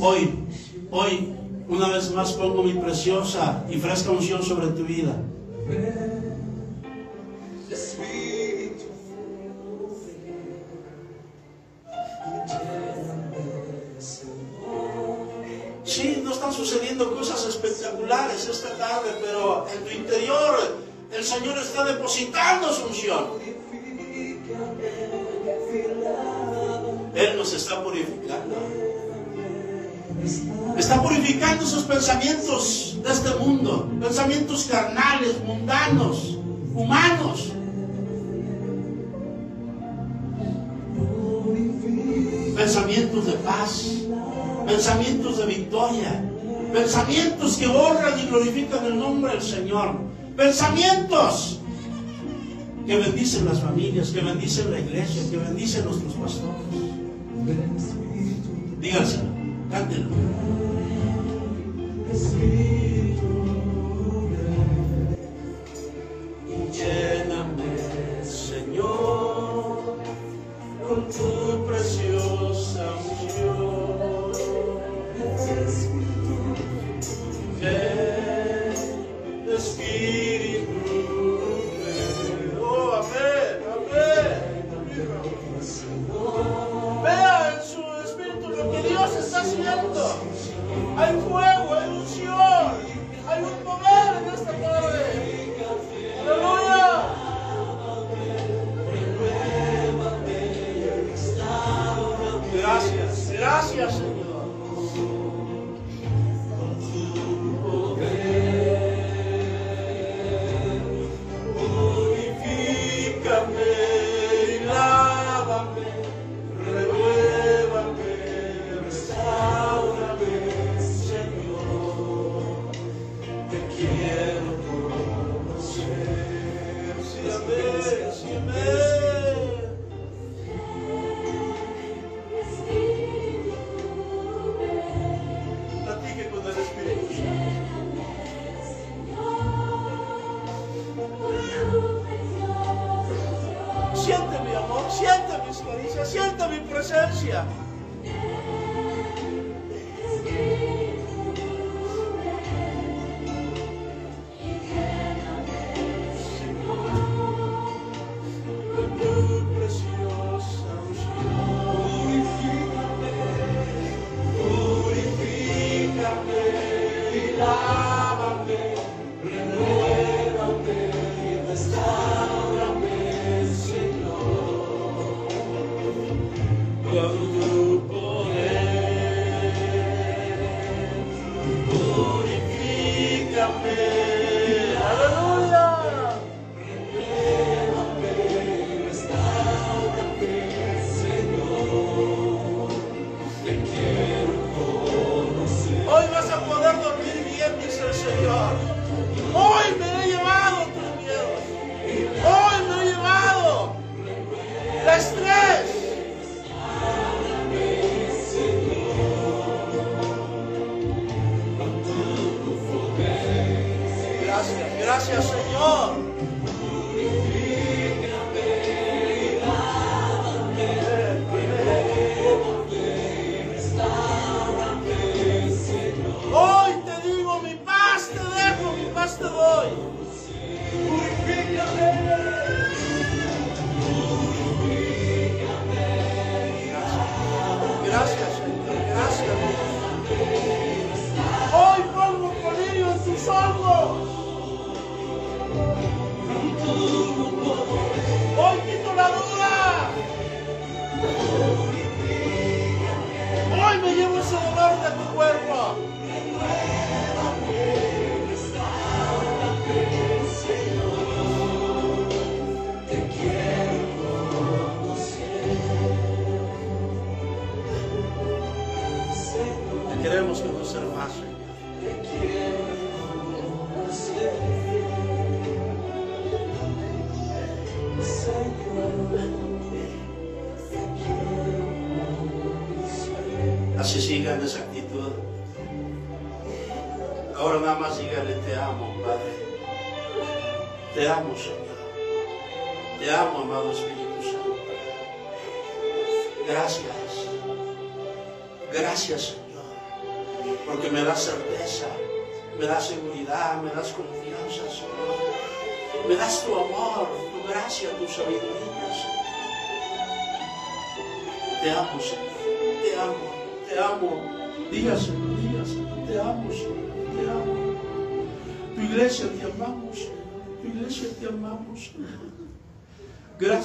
Hoy, hoy, una vez más pongo mi preciosa y fresca unción sobre tu vida. Espíritu. Sí, no están sucediendo cosas espectaculares esta tarde, pero en tu interior el Señor está depositando su unción. Él nos está purificando. Está purificando esos pensamientos de este mundo, pensamientos carnales, mundanos, humanos. Pensamientos de paz, pensamientos de victoria, pensamientos que honran y glorifican el nombre del Señor, pensamientos que bendicen las familias, que bendicen la iglesia, que bendicen nuestros pastores. Díganselo, cántenlo. Espíritu, Aí o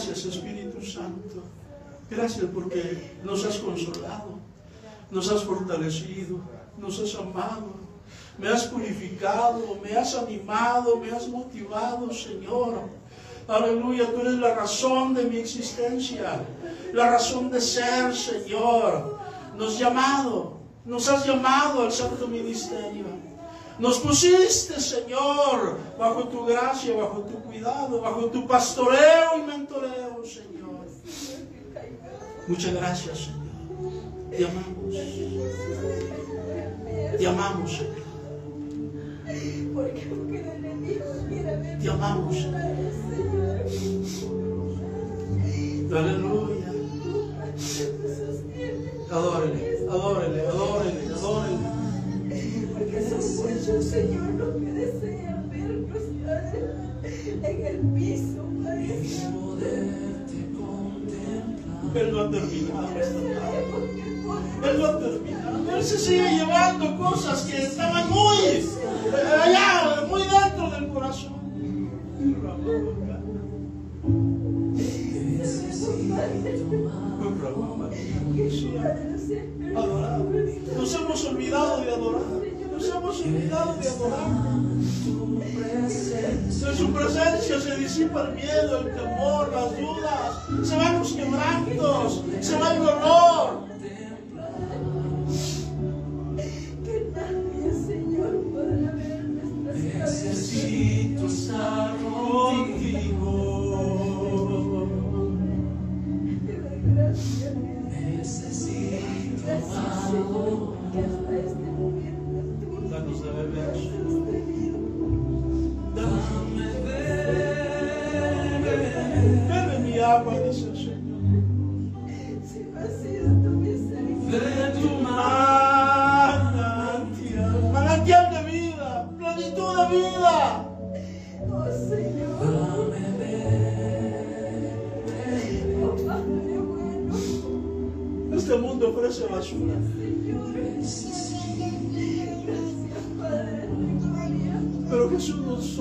Gracias, Espíritu Santo. Gracias porque nos has consolado, nos has fortalecido, nos has amado, me has purificado, me has animado, me has motivado, Señor. Aleluya, tú eres la razón de mi existencia, la razón de ser, Señor. Nos has llamado, nos has llamado al santo ministerio. Nos pusiste, Señor, bajo tu gracia, bajo tu cuidado, bajo tu pastoreo y mentoreo, Señor. Muchas gracias, Señor. Te amamos. Te amamos, Señor. Te amamos, Señor. Aleluya. Adórele, adórele, adórele. Muchos, Señor, los que desean vernos, Padre, en el piso, Padre. Él no ha terminado. Él no ha terminado. Él se sigue llevando cosas que estaban muy allá, muy dentro del corazón. Adorar. Nos hemos olvidado de adorar. De. En su presencia se disipa el miedo, el temor, las dudas. Se van los quebrantos. Se va el dolor.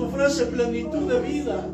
Ofrece plenitud de vida.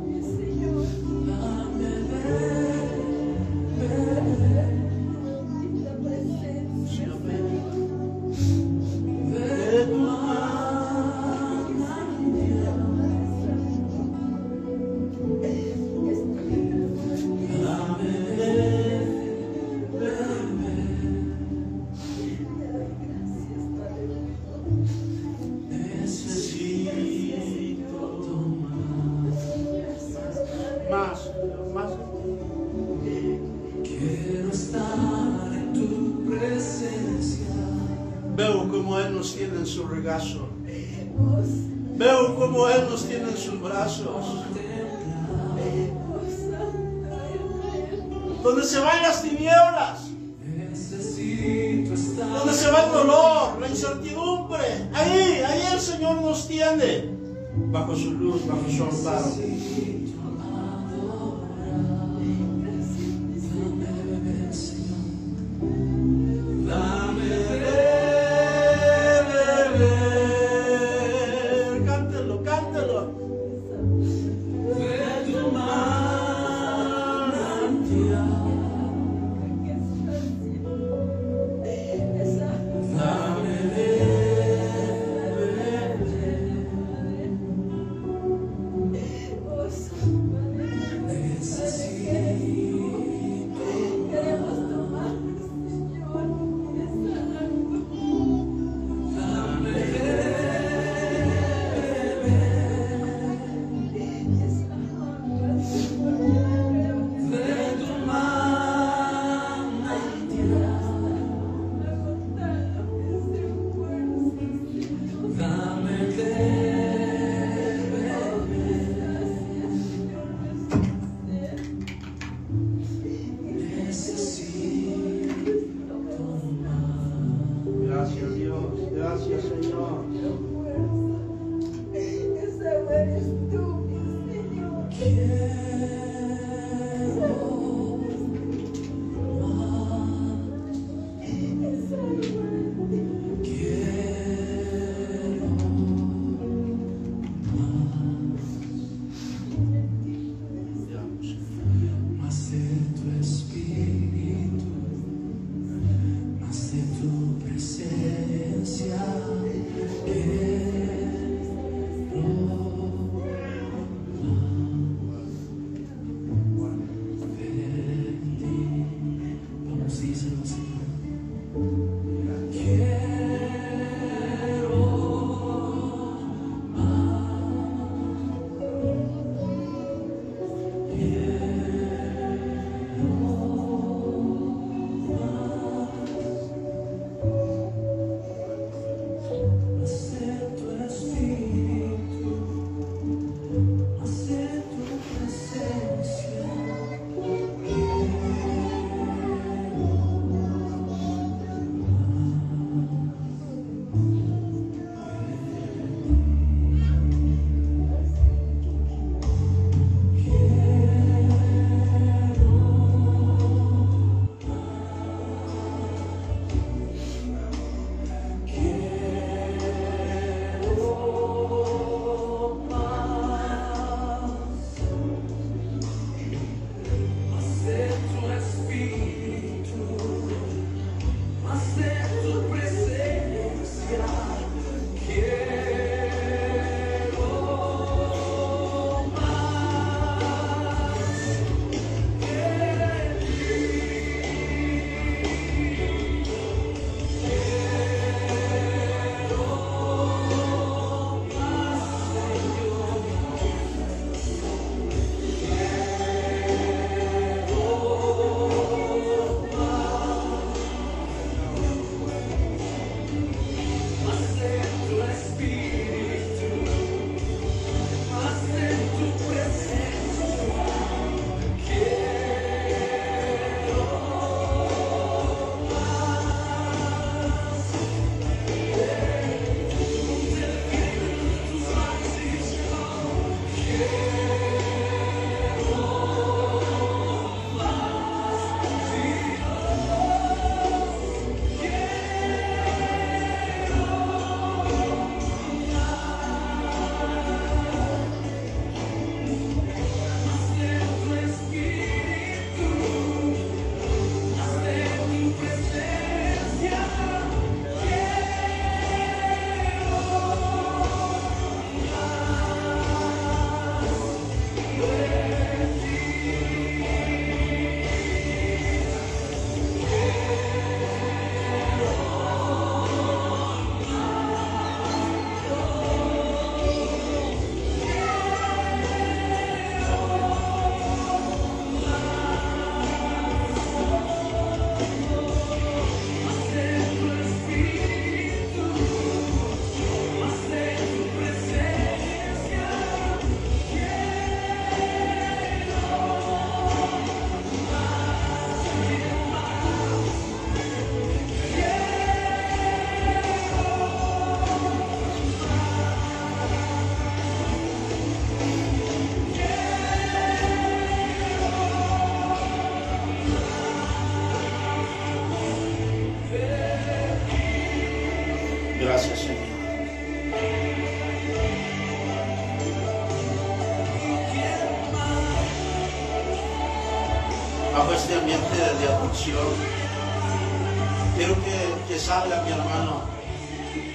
Quiero que, que salga mi hermano.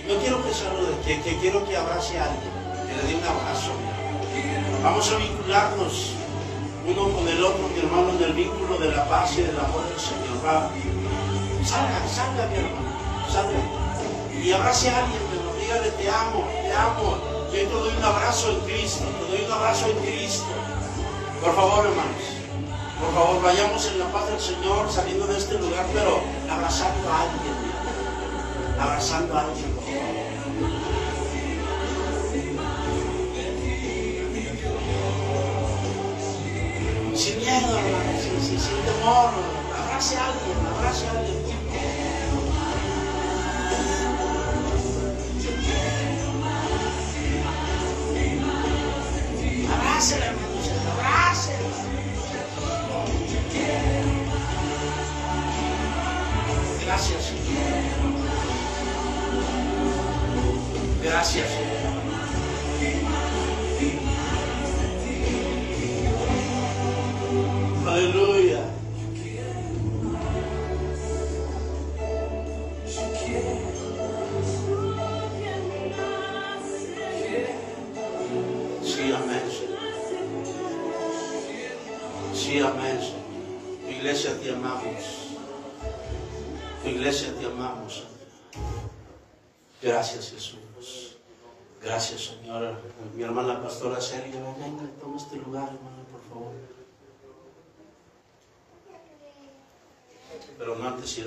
No quiero que salude, que, que quiero que abrace a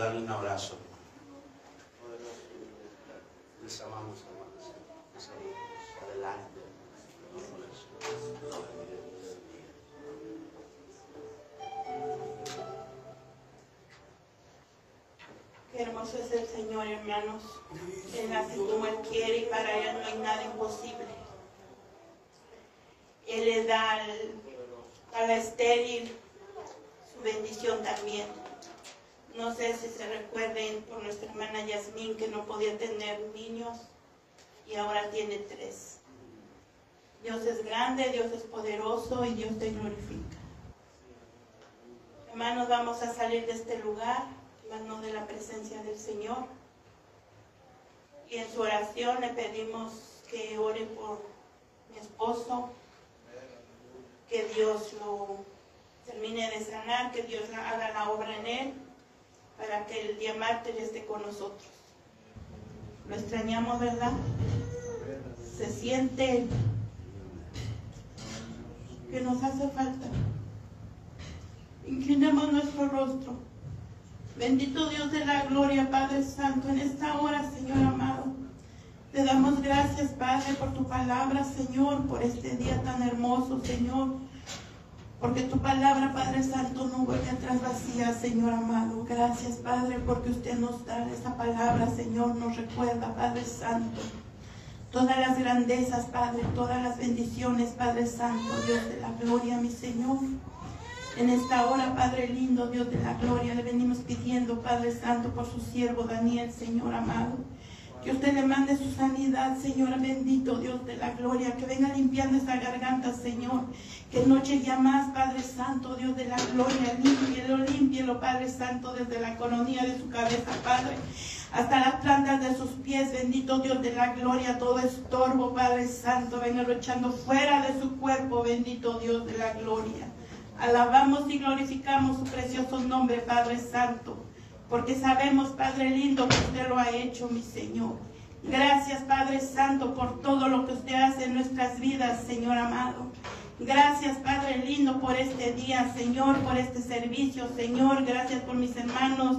darle un abrazo. Les amamos, hermanos. Les amamos. Adelante. Qué hermoso es el Señor, hermanos. Él hace como Él quiere y para Él no hay nada imposible. Él le da al- a la estéril su bendición también. No sé si se recuerden por nuestra hermana Yasmín que no podía tener niños y ahora tiene tres. Dios es grande, Dios es poderoso y Dios te glorifica. Hermanos, vamos a salir de este lugar, manos de la presencia del Señor. Y en su oración le pedimos que ore por mi esposo, que Dios lo termine de sanar, que Dios haga la obra en él, para que el día martes esté con nosotros. Lo extrañamos, ¿verdad? Se siente que nos hace falta. Inclinemos nuestro rostro. Bendito Dios de la gloria, Padre Santo, en esta hora, Señor amado. Te damos gracias, Padre, por tu palabra, Señor, por este día tan hermoso, Señor. Porque tu palabra, Padre Santo, no vuelve atrás vacía, Señor amado. Gracias, Padre, porque usted nos da esa palabra, Señor, nos recuerda, Padre Santo. Todas las grandezas, Padre, todas las bendiciones, Padre Santo, Dios de la gloria, mi Señor. En esta hora, Padre lindo, Dios de la gloria, le venimos pidiendo, Padre Santo, por su siervo Daniel, Señor amado. Que usted le mande su sanidad, Señor bendito, Dios de la gloria. Que venga limpiando esa garganta, Señor. Que no llegue a más, Padre Santo, Dios de la gloria. Límpielo, límpielo, Padre Santo, desde la coronilla de su cabeza, Padre. Hasta las plantas de sus pies, bendito Dios de la gloria. Todo estorbo, Padre Santo. Venga echando fuera de su cuerpo, bendito Dios de la gloria. Alabamos y glorificamos su precioso nombre, Padre Santo, porque sabemos, Padre lindo, que usted lo ha hecho, mi Señor. Gracias, Padre Santo, por todo lo que usted hace en nuestras vidas, Señor amado. Gracias, Padre lindo, por este día, Señor, por este servicio, Señor. Gracias por mis hermanos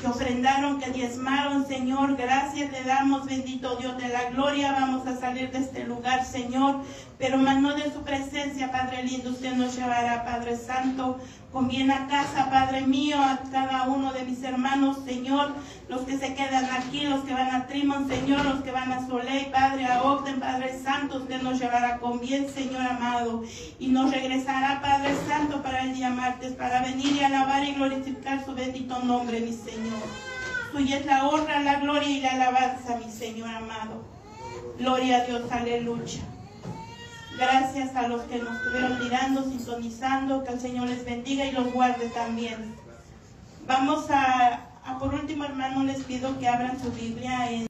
que ofrendaron, que diezmaron, Señor. Gracias le damos, bendito Dios de la gloria. Vamos a salir de este lugar, Señor. Pero más no de su presencia, Padre lindo, usted nos llevará, Padre Santo, con bien a casa, Padre mío, a cada uno de mis hermanos, Señor, los que se quedan aquí, los que van a Trimon, Señor, los que van a Soleil, Padre, a Ogden, Padre Santo, usted nos llevará con bien, Señor amado, y nos regresará, Padre Santo, para el día martes, para venir y alabar y glorificar su bendito nombre, mi Señor. Suya es la honra, la gloria y la alabanza, mi Señor amado. Gloria a Dios, aleluya. Gracias a los que nos estuvieron mirando, sintonizando, que el Señor les bendiga y los guarde también. Vamos a, a por último, hermano, les pido que abran su Biblia en